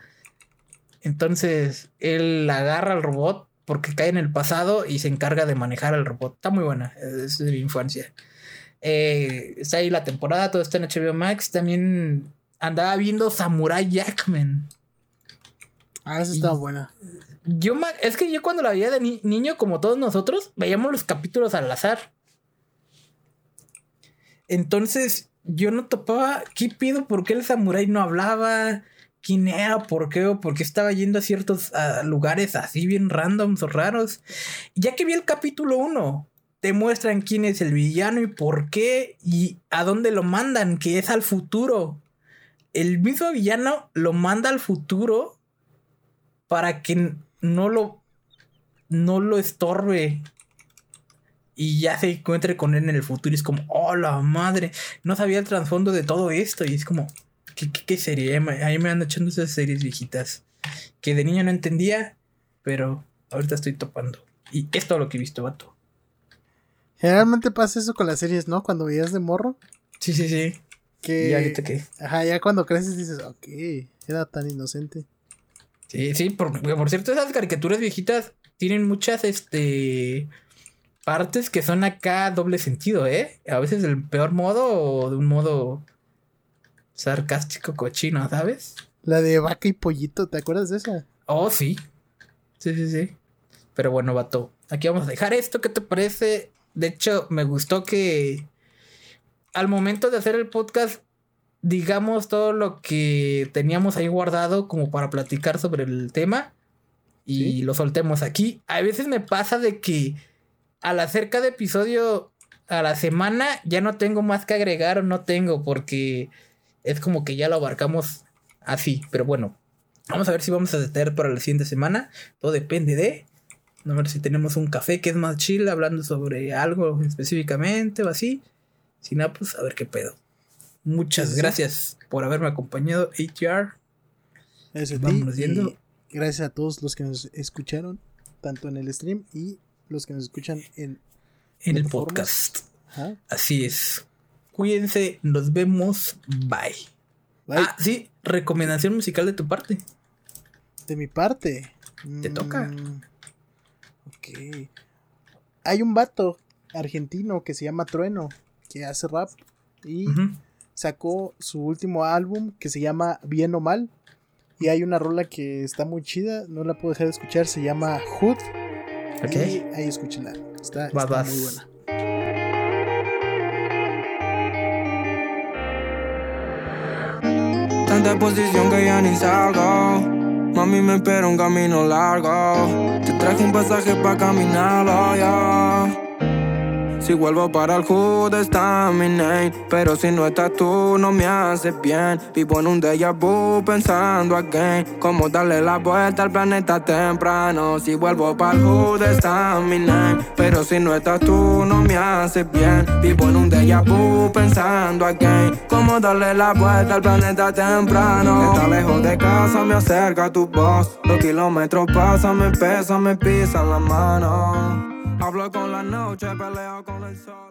[SPEAKER 2] Entonces, él agarra al robot porque cae en el pasado y se encarga de manejar al robot. Está muy buena. Es de mi infancia. Eh, está ahí la temporada, todo está en HBO Max. También andaba viendo Samurai Jackman.
[SPEAKER 1] Ah, esa está buena.
[SPEAKER 2] Yo, es que yo cuando la veía de niño, como todos nosotros, veíamos los capítulos al azar. Entonces, yo no topaba, ¿qué pido? ¿Por qué el samurái no hablaba? quién era, por qué o por qué estaba yendo a ciertos lugares así bien randoms o raros. Ya que vi el capítulo 1, te muestran quién es el villano y por qué y a dónde lo mandan, que es al futuro. El mismo villano lo manda al futuro para que no lo no lo estorbe y ya se encuentre con él en el futuro. Y es como, oh la madre, no sabía el trasfondo de todo esto. Y es como, ¿qué, qué, serie? Ahí me ando echando esas series viejitas que de niño no entendía, pero ahorita estoy topando. Y es todo lo que he visto, vato.
[SPEAKER 1] Generalmente pasa eso con las series, ¿no? Cuando veías de morro.
[SPEAKER 2] Sí, sí, sí.
[SPEAKER 1] Que... ¿Y ahorita qué? Ajá, ya cuando creces dices, ok, era tan inocente.
[SPEAKER 2] Sí, sí, por, por cierto, esas caricaturas viejitas tienen muchas, este partes que son acá doble sentido, ¿eh? A veces del peor modo o de un modo sarcástico cochino, ¿sabes?
[SPEAKER 1] La de vaca y pollito, ¿te acuerdas de esa?
[SPEAKER 2] Oh, sí. Sí, sí, sí. Pero bueno, vato. Aquí vamos a dejar esto. ¿Qué te parece? De hecho, me gustó que al momento de hacer el podcast, digamos todo lo que teníamos ahí guardado como para platicar sobre el tema y lo soltemos aquí. A veces me pasa de que al hacer cada episodio a la semana ya no tengo más que agregar o no tengo porque es como que ya lo abarcamos así. Pero bueno, vamos a ver si vamos a detener para la siguiente semana. Todo depende de... A ver si tenemos un café que es más chill hablando sobre algo específicamente o así. Si no, pues a ver qué pedo. Muchas gracias por haberme acompañado, HR.
[SPEAKER 1] Gracias a gracias a todos los que nos escucharon, tanto en el stream y los que nos escuchan en,
[SPEAKER 2] en el podcast. Así es. Cuídense, nos vemos. Bye. Ah, sí, recomendación musical de tu parte.
[SPEAKER 1] De mi parte.
[SPEAKER 2] Te toca.
[SPEAKER 1] Mm, ok. Hay un vato argentino que se llama Trueno, que hace rap y sacó su último álbum que se llama Bien o Mal. Y hay una rola que está muy chida, no la puedo dejar de escuchar, se llama Hood. Ok. ahí escúchenla. Está, está muy buena.
[SPEAKER 3] Tanta posición que ya ni salgo. Mami me espera un camino largo. Te traje un pasaje para caminarlo ya. Si vuelvo para el hood está mi name. Pero si no estás tú no me haces bien. Vivo en un déjà vu pensando again. Cómo darle la vuelta al planeta temprano. Si vuelvo para el hood está mi name. Pero si no estás tú no me haces bien. Vivo en un déjà vu pensando again. Cómo darle la vuelta al planeta temprano. Está lejos de casa me acerca tu voz. Los kilómetros pasan, me pesan, me pisan la mano Hablo con la noche, peleo con el sol.